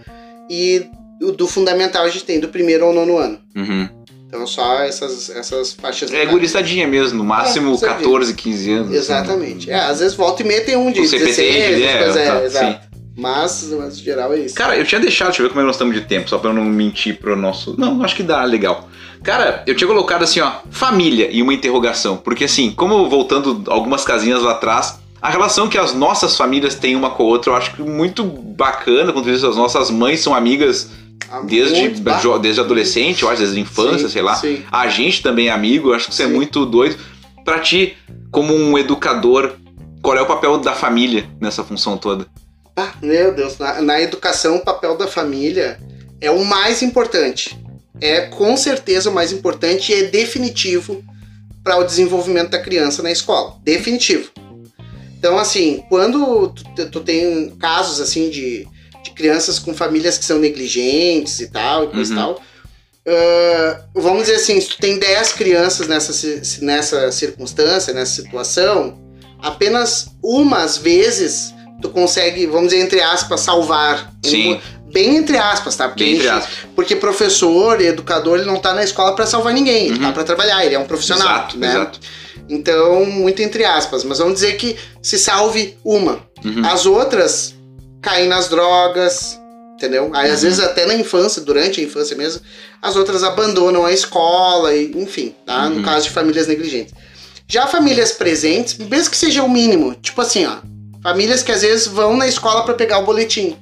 E do, do fundamental a gente tem do primeiro ao nono ano.
Uhum.
Então só essas, essas faixas
É
etárias.
gurizadinha mesmo, no máximo
É, você vê.
14, 15 anos.
Exatamente.
assim.
É, às vezes volta e meia tem um de
O CPT,
16,
é,
coisa, é,
tá,
exato. Mas, mas em geral é isso.
Cara, eu tinha deixado, deixa eu ver como é que nós estamos de tempo, só pra eu não mentir pro nosso. Não, acho que dá legal. Cara, eu tinha colocado assim, ó, família e uma interrogação. Porque assim, como voltando algumas casinhas lá atrás, a relação que as nossas famílias têm uma com a outra, eu acho que muito bacana, quando as nossas mães são amigas desde, desde adolescente, eu acho, desde a infância,
Sim,
sei lá.
Sim.
A gente também é amigo, eu acho que isso é
Sim.
muito doido. Pra ti, como um educador, qual é o papel da família nessa função toda?
Ah, meu Deus, na, na educação o papel da família é o mais importante. É com certeza o mais importante e é definitivo para o desenvolvimento da criança na escola. Definitivo. Então, assim, quando tu, tu tem casos assim de, de crianças com famílias que são negligentes e tal, e coisa
Uhum.
tal. ah, vamos dizer assim, se tu tem 10 crianças nessa, nessa circunstância, nessa situação, apenas umas vezes tu consegue, vamos dizer, entre aspas, salvar.
Sim.
Bem entre aspas, tá? Porque,
Bem entre aspas.
porque professor educador, ele não tá na escola para salvar ninguém, ele
Uhum.
tá para trabalhar, ele é um profissional,
Exato,
né?
exato.
Então, muito entre aspas, mas vamos dizer que se salve uma.
Uhum.
As outras caem nas drogas, entendeu? Aí às
Uhum.
vezes até na infância, durante a infância mesmo, as outras abandonam a escola, e, enfim, tá?
Uhum.
No caso de famílias negligentes. Já famílias presentes, mesmo que seja o mínimo, tipo assim, ó, famílias que às vezes vão na escola para pegar o boletim.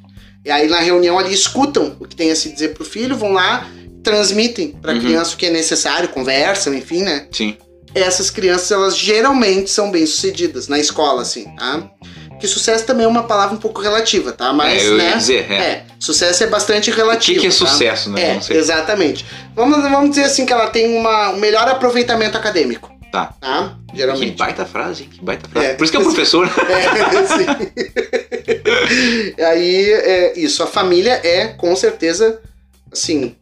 E aí na reunião ali escutam o que tem a se dizer pro filho, vão lá, transmitem pra
Uhum.
criança o que é necessário, conversam, enfim, né?
Sim.
Essas crianças, elas geralmente são bem-sucedidas na escola, assim, tá? Que sucesso também é uma palavra um pouco relativa, tá? Mas,
é, eu
né?
ia dizer, é.
É, sucesso é bastante
O
relativo.
que, que é
tá?
sucesso, né?
É, exatamente. Vamos, vamos dizer assim que ela tem uma, um melhor aproveitamento acadêmico.
Tá.
Tá?
Que
Geralmente.
baita frase, que baita frase.
É.
Por isso que é professor.
É, sim. Aí, é, isso, a família é, com certeza, assim,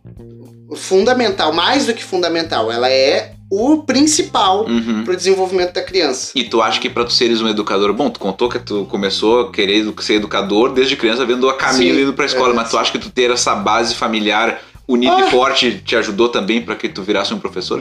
fundamental, mais do que fundamental. Ela é o principal
Uhum.
para o desenvolvimento da criança.
E tu acha que pra tu seres um educador, bom, tu contou que tu começou a querer ser educador desde criança, vendo a Camila
Sim,
indo pra escola,
é,
mas tu acha que tu ter essa base familiar unida
Ah.
e forte te ajudou também pra que tu virasse um professor?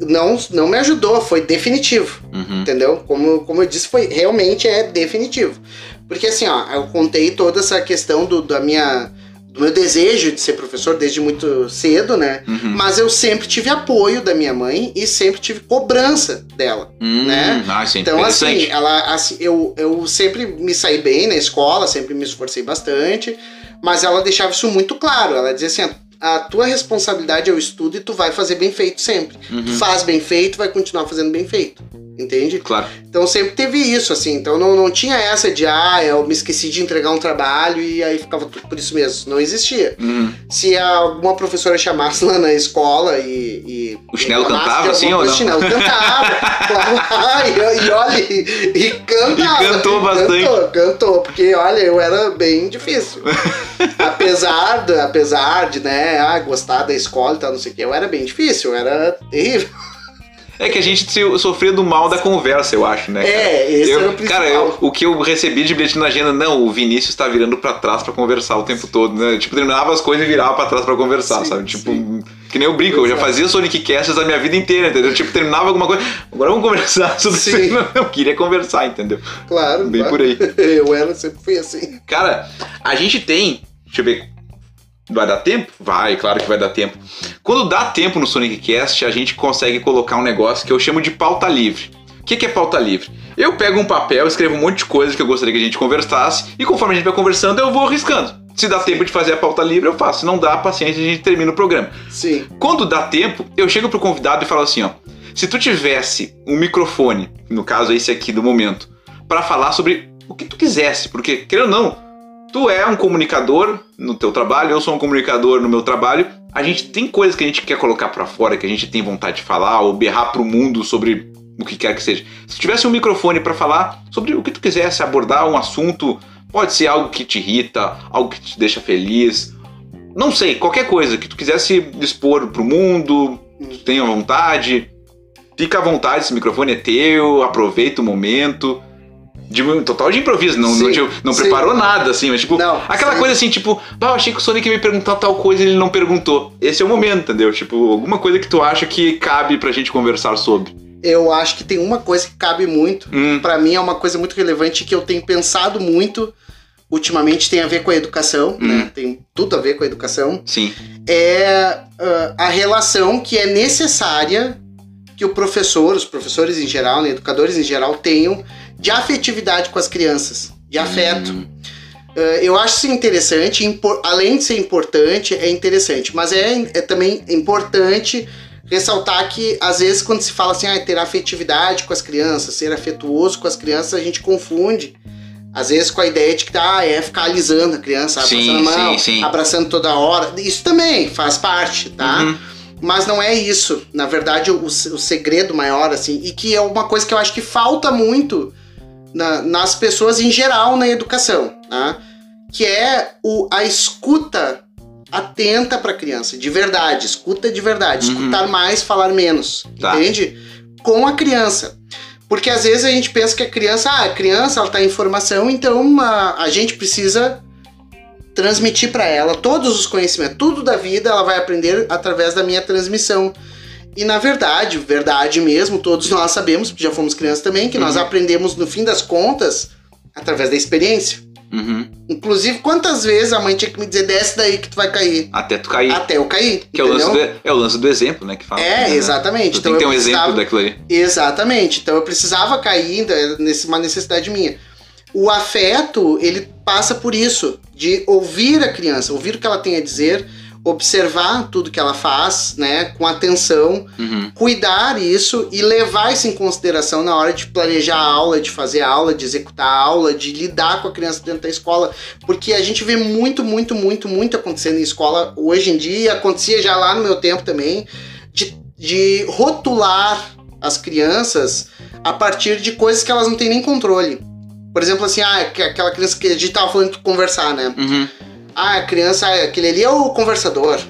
Não, não me ajudou, foi definitivo.
Uhum.
Entendeu? Como, como eu disse, foi realmente é definitivo. Porque assim, ó, eu contei toda essa questão do, da minha, do meu desejo de ser professor desde muito cedo, né?
Uhum.
Mas eu sempre tive apoio da minha mãe e sempre tive cobrança dela.
Hum,
né?
Ah, sim,
Então, assim, ela, assim eu, eu sempre me saí bem na escola, sempre me esforcei bastante, mas ela deixava isso muito claro. Ela dizia assim: a tua responsabilidade é o estudo e tu vai fazer bem feito sempre.
Uhum.
Tu faz bem feito, vai continuar fazendo bem feito. Entende?
Claro.
Então sempre teve isso, assim. Então não, não tinha essa de, ah, eu me esqueci de entregar um trabalho e aí ficava tudo por isso mesmo. Não existia.
Uhum.
Se alguma professora chamasse lá na escola e. e
O chinelo cantava, assim, ou não?
O chinelo cantava. E, e olha, e, e cantava.
E cantou bastante.
Cantou, cantou, porque olha, eu era bem difícil. apesar, de, apesar de, né, ah, gostar da escola e tal, não sei o que, eu era bem difícil, eu era terrível.
É que a gente sofria do mal da conversa, eu acho, né? cara?
É, esse
eu,
era o principal.
Cara, eu- o que eu recebi de bilhete na agenda, não, o Vinícius tá virando pra trás pra conversar o tempo todo, né? Tipo, terminava as coisas e virava pra trás pra conversar,
Sim,
sabe? Tipo,
sim.
que nem eu brinco, eu já
Exato.
fazia Sonic Casts a minha vida inteira, entendeu? Tipo, terminava alguma coisa, agora vamos conversar sobre
Sim.
isso. Não, eu queria conversar, entendeu?
Claro.
Bem
claro.
por aí.
Eu era, sempre fui assim.
Cara, a gente tem. Deixa eu ver. Vai dar tempo? Vai, claro que vai dar tempo. Quando dá tempo no Sonic Cast, a gente consegue colocar um negócio que eu chamo de pauta livre. O que, que é pauta livre? Eu pego um papel, escrevo um monte de coisa que eu gostaria que a gente conversasse, e conforme a gente vai conversando, eu vou riscando. Se dá tempo de fazer a pauta livre, eu faço. Se não dá, paciência, a gente termina o programa.
Sim.
Quando dá tempo, eu chego pro convidado e falo assim, ó. Se tu tivesse um microfone, no caso esse aqui do momento, pra falar sobre o que tu quisesse, porque, querendo ou não, tu é um comunicador no teu trabalho, eu sou um comunicador no meu trabalho, a gente tem coisas que a gente quer colocar pra fora, que a gente tem vontade de falar, ou berrar pro mundo sobre o que quer que seja. Se tivesse um microfone pra falar sobre o que tu quisesse abordar um assunto, pode ser algo que te irrita, algo que te deixa feliz, não sei, qualquer coisa que tu quisesse expor pro mundo, tu tenha vontade, fica à vontade, esse microfone é teu, aproveita o momento. De, total de improviso, não, não,
Sim,
tipo, não
sim.
preparou nada, assim, mas tipo,
Não,
aquela
sim.
coisa assim, tipo, bah, eu achei que o Sonic ia me perguntar tal coisa e ele não perguntou. Esse é o momento, entendeu? Tipo, alguma coisa que tu acha que cabe pra gente conversar sobre.
Eu acho que tem uma coisa que cabe muito.
Hum,
Pra mim é uma coisa muito relevante que eu tenho pensado muito. Ultimamente tem a ver com a educação,
Hum.
né? Tem tudo a ver com a educação.
sim.
é ah, a relação que é necessária que o professor, os professores em geral, né, educadores em geral, tenham de afetividade com as crianças, de afeto. Ah, eu acho isso interessante, impor- além de ser importante, é interessante, mas é, é também importante ressaltar que às vezes quando se fala assim, ah, ter afetividade com as crianças, ser afetuoso com as crianças, a gente confunde. Às vezes com a ideia de que tá, é ficar alisando a criança,
Sim,
abraçando a mão,
sim, sim.
abraçando toda hora. Isso também faz parte, tá?
uhum,
Mas não é isso. Na verdade, o, o segredo maior, assim, e que é uma coisa que eu acho que falta muito na- nas pessoas em geral na educação, tá? Que é o, a escuta atenta para a criança, de verdade, escuta de verdade,
Uhum.
escutar mais, falar menos,
Tá.
entende? Com a criança. Porque às vezes a gente pensa que a criança, ah, a criança ela tá em formação, então a, a gente precisa transmitir para ela todos os conhecimentos, tudo da vida ela vai aprender através da minha transmissão. E na verdade, verdade mesmo, todos nós sabemos, porque já fomos crianças também, que nós
Uhum.
aprendemos no fim das contas através da experiência.
uhum.
Inclusive, quantas vezes a mãe tinha que me dizer, desce daí que tu vai cair.
Até tu cair.
Até eu cair.
que é o, lance do, é o lance do exemplo, né? Que fala.
É,
né?
exatamente.
Tu tem que ter
eu
um exemplo
precisava-
daquilo ali.
Exatamente. Então eu precisava cair ainda nesse uma necessidade minha. O afeto, ele passa por isso, de ouvir a criança, ouvir o que ela tem a dizer, observar tudo que ela faz, né, com atenção,
Uhum.
cuidar isso e levar isso em consideração na hora de planejar a aula, de fazer a aula, de executar a aula, de lidar com a criança dentro da escola, porque a gente vê muito, muito, muito, muito acontecendo em escola hoje em dia, acontecia já lá no meu tempo também, de, de rotular as crianças a partir de coisas que elas não têm nem controle. Por exemplo, assim, ah, que- aquela criança que a gente tava falando de conversar, né?
Uhum.
Ah, a criança, ah, aquele ali é o conversador.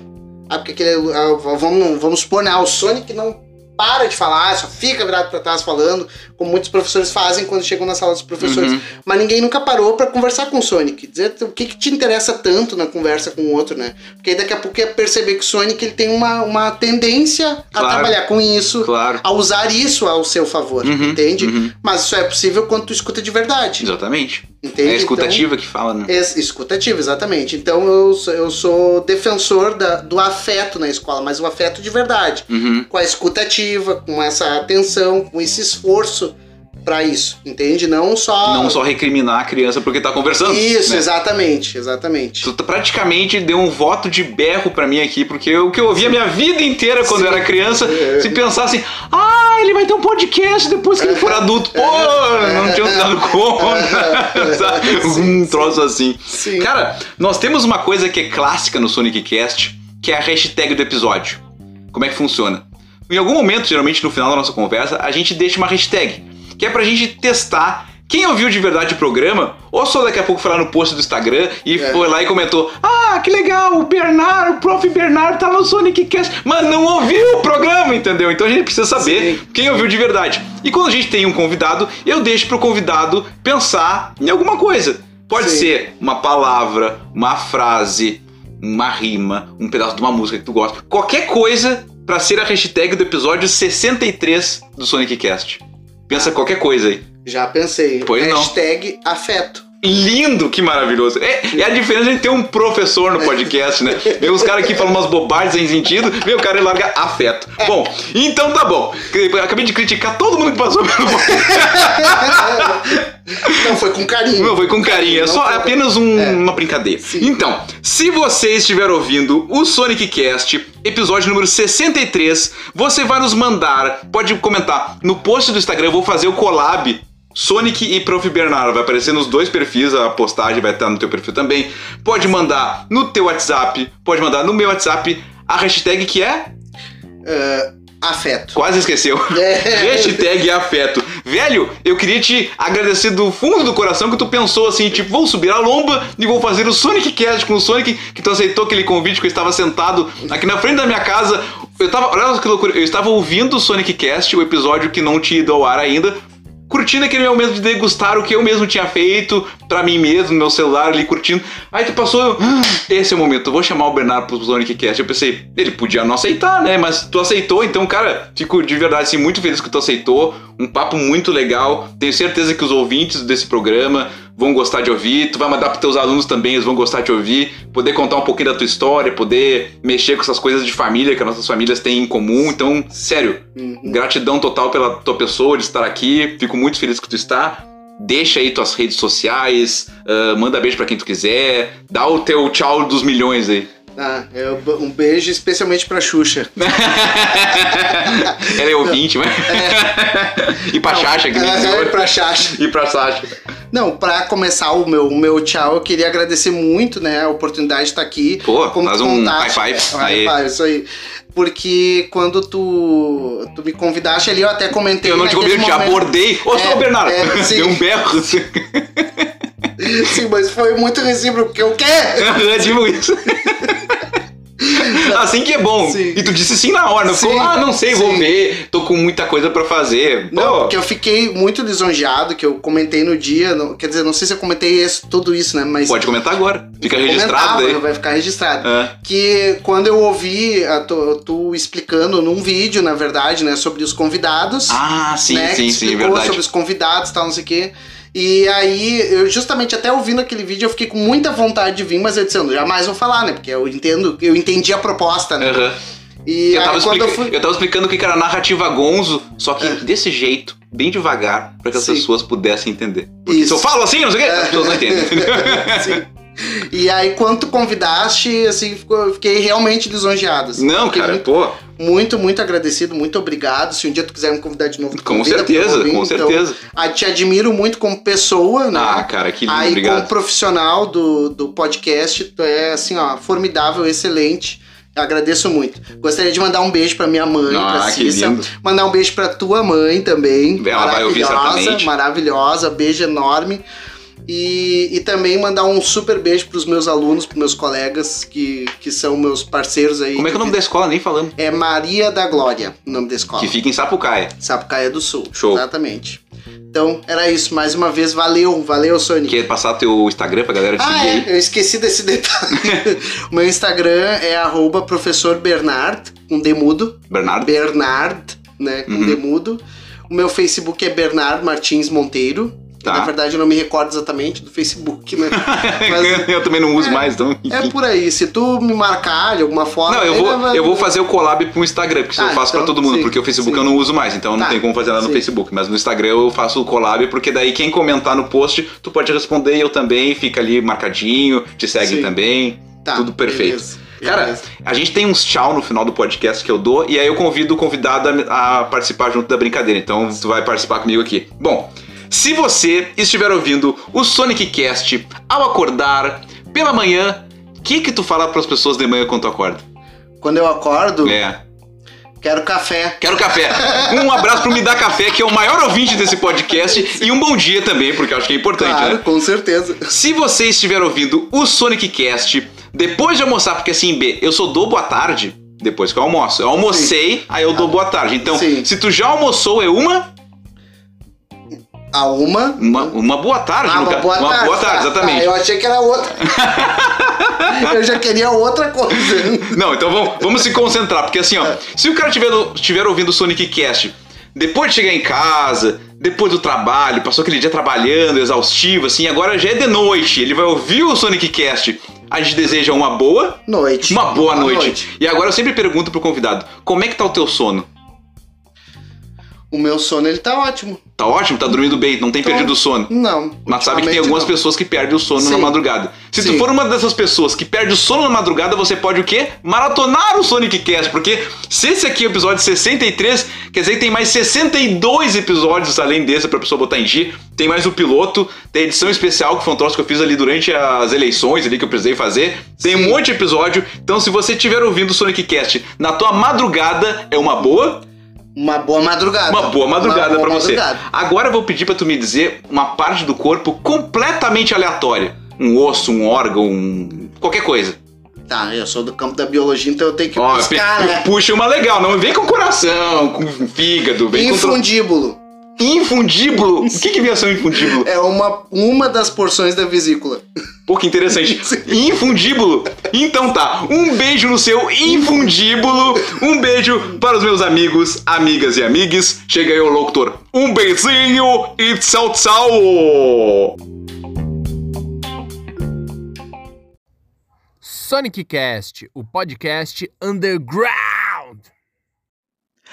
Ah, porque aquele. ah, vamos, vamos supor, né? O Sonic não para de falar, só fica virado pra trás falando, como muitos professores fazem quando chegam na sala dos professores.
Uhum.
Mas ninguém nunca parou pra conversar com o Sonic. Dizer o que, que te interessa tanto na conversa com o outro, né? Porque daqui a pouco ia perceber que o Sonic ele tem uma, uma tendência
Claro.
a trabalhar com isso,
Claro.
a usar isso ao seu favor,
Uhum,
entende?
uhum.
Mas isso é possível quando tu escuta de verdade.
Exatamente.
Entende?
É a
Então-
escutativa que fala, né?
Ex- Escutativa, exatamente. Então eu, sou- eu sou defensor da- do afeto na escola, mas o afeto de verdade.
Uhum.
Com a escutativa, com essa atenção, com esse esforço pra isso, entende? Não só.
Não só recriminar a criança porque tá conversando.
Isso,
né?
exatamente, exatamente.
Tu tá- praticamente deu um voto de berro pra mim aqui, porque o que eu ouvia a minha vida inteira quando
Sim.
eu era criança,
É.
se pensar assim, ah, ele vai ter um podcast depois que ele for adulto. Pô, não tinha dado conta. Sabe? um troço assim.
Sim.
Cara, nós temos uma coisa que é clássica no Sonic Cast, que é a hashtag do episódio. Como é que funciona? Em algum momento, geralmente no final da nossa conversa, a gente deixa uma hashtag, que é pra gente testar quem ouviu de verdade o programa, ou só daqui a pouco foi lá no post do Instagram e
É.
foi lá e comentou: Ah, que legal, o Bernardo, o prof. Bernardo tá no Sonic Cast, mas não ouviu o programa, entendeu? Então a gente precisa saber
Sim.
quem ouviu de verdade. E quando a gente tem um convidado, eu deixo pro convidado pensar em alguma coisa. Pode
Sim.
ser uma palavra, uma frase, uma rima, um pedaço de uma música que tu gosta. Qualquer coisa pra ser a hashtag do episódio 63 do Sonic Cast. Pensa qualquer coisa aí.
Já pensei.
Pois não.
Hashtag afeto.
Lindo, que maravilhoso. É, é a diferença de ter um professor no podcast, né? Vem os caras que falam umas bobagens sem sentido, vem o cara e larga afeto. Bom, então tá bom. Acabei de criticar todo mundo que passou pelo
Não, foi com carinho.
Não, foi com carinho, é só é apenas um-
É.
uma brincadeira.
Sim.
Então, se você estiver ouvindo o Sonic Cast, episódio número 63, você vai nos mandar, pode comentar no post do Instagram, eu vou fazer o collab Sonic e Prof. Bernardo, vai aparecer nos dois perfis, a postagem vai estar no teu perfil também. Pode mandar no teu WhatsApp, pode mandar no meu WhatsApp a hashtag que é
Ah, afeto.
Quase esqueceu.
É.
Hashtag afeto. Velho, eu queria te agradecer do fundo do coração que tu pensou assim, tipo, vou subir a lomba e vou fazer o Sonic Cast com o Sonic, que tu aceitou aquele convite que eu estava sentado aqui na frente da minha casa. Eu tava, olha que loucura, eu estava ouvindo o Sonic Cast, o episódio que não tinha ido ao ar ainda, curtindo aquele momento de degustar o que eu mesmo tinha feito pra mim mesmo, no meu celular ali curtindo. Aí tu passou, "Ah, esse é o momento, eu vou chamar o Bernardo pro Sonic Cast. Eu pensei, ele podia não aceitar, né? Mas tu aceitou, então, cara, fico de verdade assim, muito feliz que tu aceitou. Um papo muito legal. Tenho certeza que os ouvintes desse programa vão gostar de ouvir. Tu vai mandar pros teus alunos também, eles vão gostar de ouvir. Poder contar um pouquinho da tua história, poder mexer com essas coisas de família que as nossas famílias têm em comum. Então, sério,
Uhum.
Gratidão total pela tua pessoa de estar aqui. Fico muito feliz que tu está. Deixa aí tuas redes sociais, ah, manda beijo pra quem tu quiser, dá o teu tchau dos milhões aí.
Ah, eu- um beijo especialmente pra Xuxa.
Ela é ouvinte, mas. e pra Xaxa, que nem
É,
senhor.
pra Xaxa.
E pra Sasha.
Não, pra começar o meu, o meu tchau, eu queria agradecer muito, né, a oportunidade de estar aqui.
Pô,
Como
faz um high five.
High
Aí.
five, isso aí. Porque quando tu, tu me convidaste ali, eu até comentei.
Eu não te
naquele
convido, te abordei. Ô,
É,
seu Bernardo!
é, sim.
Deu um berro.
Sim, mas foi muito recíproco, porque eu quero.
É tipo isso. Assim que é bom.
Sim.
E tu disse sim na hora, não ficou,
Sim,
ah, não sei, vou
sim.
ver, tô com muita coisa pra fazer.
Não,
Pô,
porque eu fiquei muito lisonjeado, que eu comentei no dia. não- quer dizer, não sei se eu comentei isso, tudo isso, né? Mas.
pode comentar agora. Fica
Vou
registrado aí.
Vai ficar registrado.
É.
Que quando eu ouvi a tu, tu explicando num vídeo, na verdade, né, sobre os convidados.
Ah, sim,
né, que
sim, sim,
explicou
verdade.
sobre os convidados e tal, não sei o quê. E aí, eu justamente até ouvindo aquele vídeo, eu fiquei com muita vontade de vir, mas eu disse, eu jamais vou falar, né? Porque eu entendo, eu entendi a proposta, né?
Aham.
E
Eu,
aí
tava
eu fui.
eu tava explicando o que era narrativa gonzo, só que
É.
desse jeito, bem devagar, pra que as
Sim.
pessoas pudessem entender. Porque
Isso.
se eu falo assim, não sei o quê, as pessoas não entendem.
Sim. E aí, quando tu convidaste, assim, fiquei realmente lisonjeado. assim.
Não,
Fiquei
cara,
muito,
pô,
muito, muito agradecido, muito obrigado. Se um dia tu quiser me convidar de novo, tu
com
convida,
certeza,
vir.
com
Então,
certeza.
ah, te admiro muito como pessoa, né?
Ah, cara, que lindo,
Aí, como
obrigado.
profissional do, do podcast, tu é assim, ó, formidável, excelente. Eu agradeço muito. Gostaria de mandar um beijo pra minha mãe,
Ah,
pra Cissa. Mandar um beijo pra tua mãe também.
Ela vai ouvir
maravilhosa,
certamente.
maravilhosa. Beijo enorme. E, e também mandar um super beijo pros meus alunos, pros meus colegas, que, que são meus parceiros aí.
Como é que é o nome da escola? Nem falamos.
É Maria da Glória, o nome da escola.
Que fica em Sapucaia.
Sapucaia do Sul.
Show.
Exatamente. Então, era isso. Mais uma vez, valeu, valeu, Sonic.
Quer passar teu Instagram pra galera te
Ah,
seguir aí?
é, eu esqueci desse detalhe. o meu Instagram é arroba professor Bernard, com demudo.
Bernardo?
Bernard, né, com
Uhum.
demudo. O meu Facebook é Bernard Martins Monteiro.
Tá.
Na verdade, eu não me recordo exatamente do Facebook, né? Mas
eu também não uso
É,
mais, então.
é
enfim.
por aí. Se tu me marcar de alguma forma...
Não, eu vou,
vai-
eu vou fazer o collab pro Instagram, porque isso
Ah,
eu faço pra
então,
todo mundo,
sim,
porque o Facebook
sim.
eu não uso mais, então não
Tá,
tem como fazer nada no
sim.
Facebook. Mas no Instagram eu faço o collab, porque daí quem comentar no post, tu pode responder e eu também, fica ali marcadinho, te segue também.
Tá,
tudo perfeito.
beleza,
Cara, a gente tem uns tchau no final do podcast que eu dou, e aí eu convido o convidado a, a participar junto da brincadeira. Então tu vai participar comigo aqui. Bom, se você estiver ouvindo o Sonic Cast ao acordar pela manhã, o que que tu fala pras pessoas de manhã quando tu acorda?
Quando eu acordo,
É.
quero café.
Quero café. Um abraço pro Me Dá Café, que é o maior ouvinte desse podcast, e um bom dia também, porque eu acho que é importante,
Claro,
né?
com certeza.
Se você estiver ouvindo o Sonic Cast depois de almoçar, porque assim, B, eu sou do boa tarde depois que eu almoço. Eu almocei, aí eu dou boa tarde. Então,
Sim.
se tu já almoçou, é uma,
A uma.
uma, uma boa tarde,
Ah, uma boa tarde.
boa tarde,
tá,
exatamente.
tá, eu achei que era outra. eu já queria outra coisa.
Não, então vamos, vamos se concentrar, porque assim, ó, se o cara estiver estiver ouvindo o Sonic Cast depois de chegar em casa, depois do trabalho, passou aquele dia trabalhando, exaustivo, assim, agora já é de noite, ele vai ouvir o Sonic Cast. A gente deseja uma boa,
Noite.
uma boa noite. E agora eu sempre pergunto pro convidado, como é que tá o teu sono?
O meu sono, ele tá ótimo.
Tá ótimo? Tá dormindo bem? Não tem
Tô.
perdido o sono?
Não.
Mas sabe que tem algumas
não.
pessoas que perdem o sono na
Sim.
madrugada. Se tu
Sim.
for uma dessas pessoas que perde o sono na madrugada, você pode o quê? Maratonar o Sonic Cast. Porque se esse aqui é o episódio 63, quer dizer que tem mais 62 episódios além desse pra pessoa botar em dia. Tem mais o piloto, tem a edição especial, que foi um troço que eu fiz ali durante as eleições ali que eu precisei fazer. Tem um monte de episódio. Então se você estiver ouvindo o Sonic Cast na tua madrugada, é uma boa
Uma boa madrugada.
uma boa madrugada
boa
você. Agora eu vou pedir pra tu me dizer uma parte do corpo completamente aleatória. Um osso, um órgão, um... qualquer coisa.
Tá, eu sou do campo da biologia, então eu tenho que
Ó,
buscar, né?
puxa uma legal, não vem com coração, com fígado, vem com tro-
Infundíbulo.
Infundíbulo. O que que vem ser um infundíbulo?
É uma, uma das porções da vesícula.
Pô, que interessante. Infundíbulo. Então tá, um beijo no seu infundíbulo. Um beijo para os meus amigos, amigas e amigues. Chega aí o locutor. Um beijinho e tchau, tchau.
Sonic Cast, o podcast underground.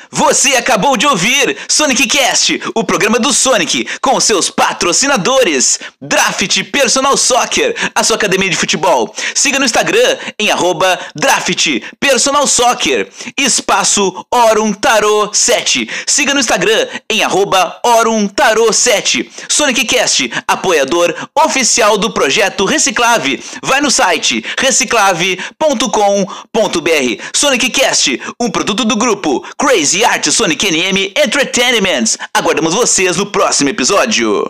Você acabou de ouvir Sonic Cast, o programa do Sonic, com seus patrocinadores. Draft Personal Soccer, a sua academia de futebol. Siga no Instagram em arroba Draft Personal Soccer. Espaço Orum Tarot 7. Siga no Instagram em arroba Orum Tarot 7. Sonic Cast, apoiador oficial do projeto Reciclave. Vai no site reciclave.com.br. Sonic Cast, um produto do grupo Crazy Art Sonic NM Entertainment. Aguardamos vocês no próximo episódio.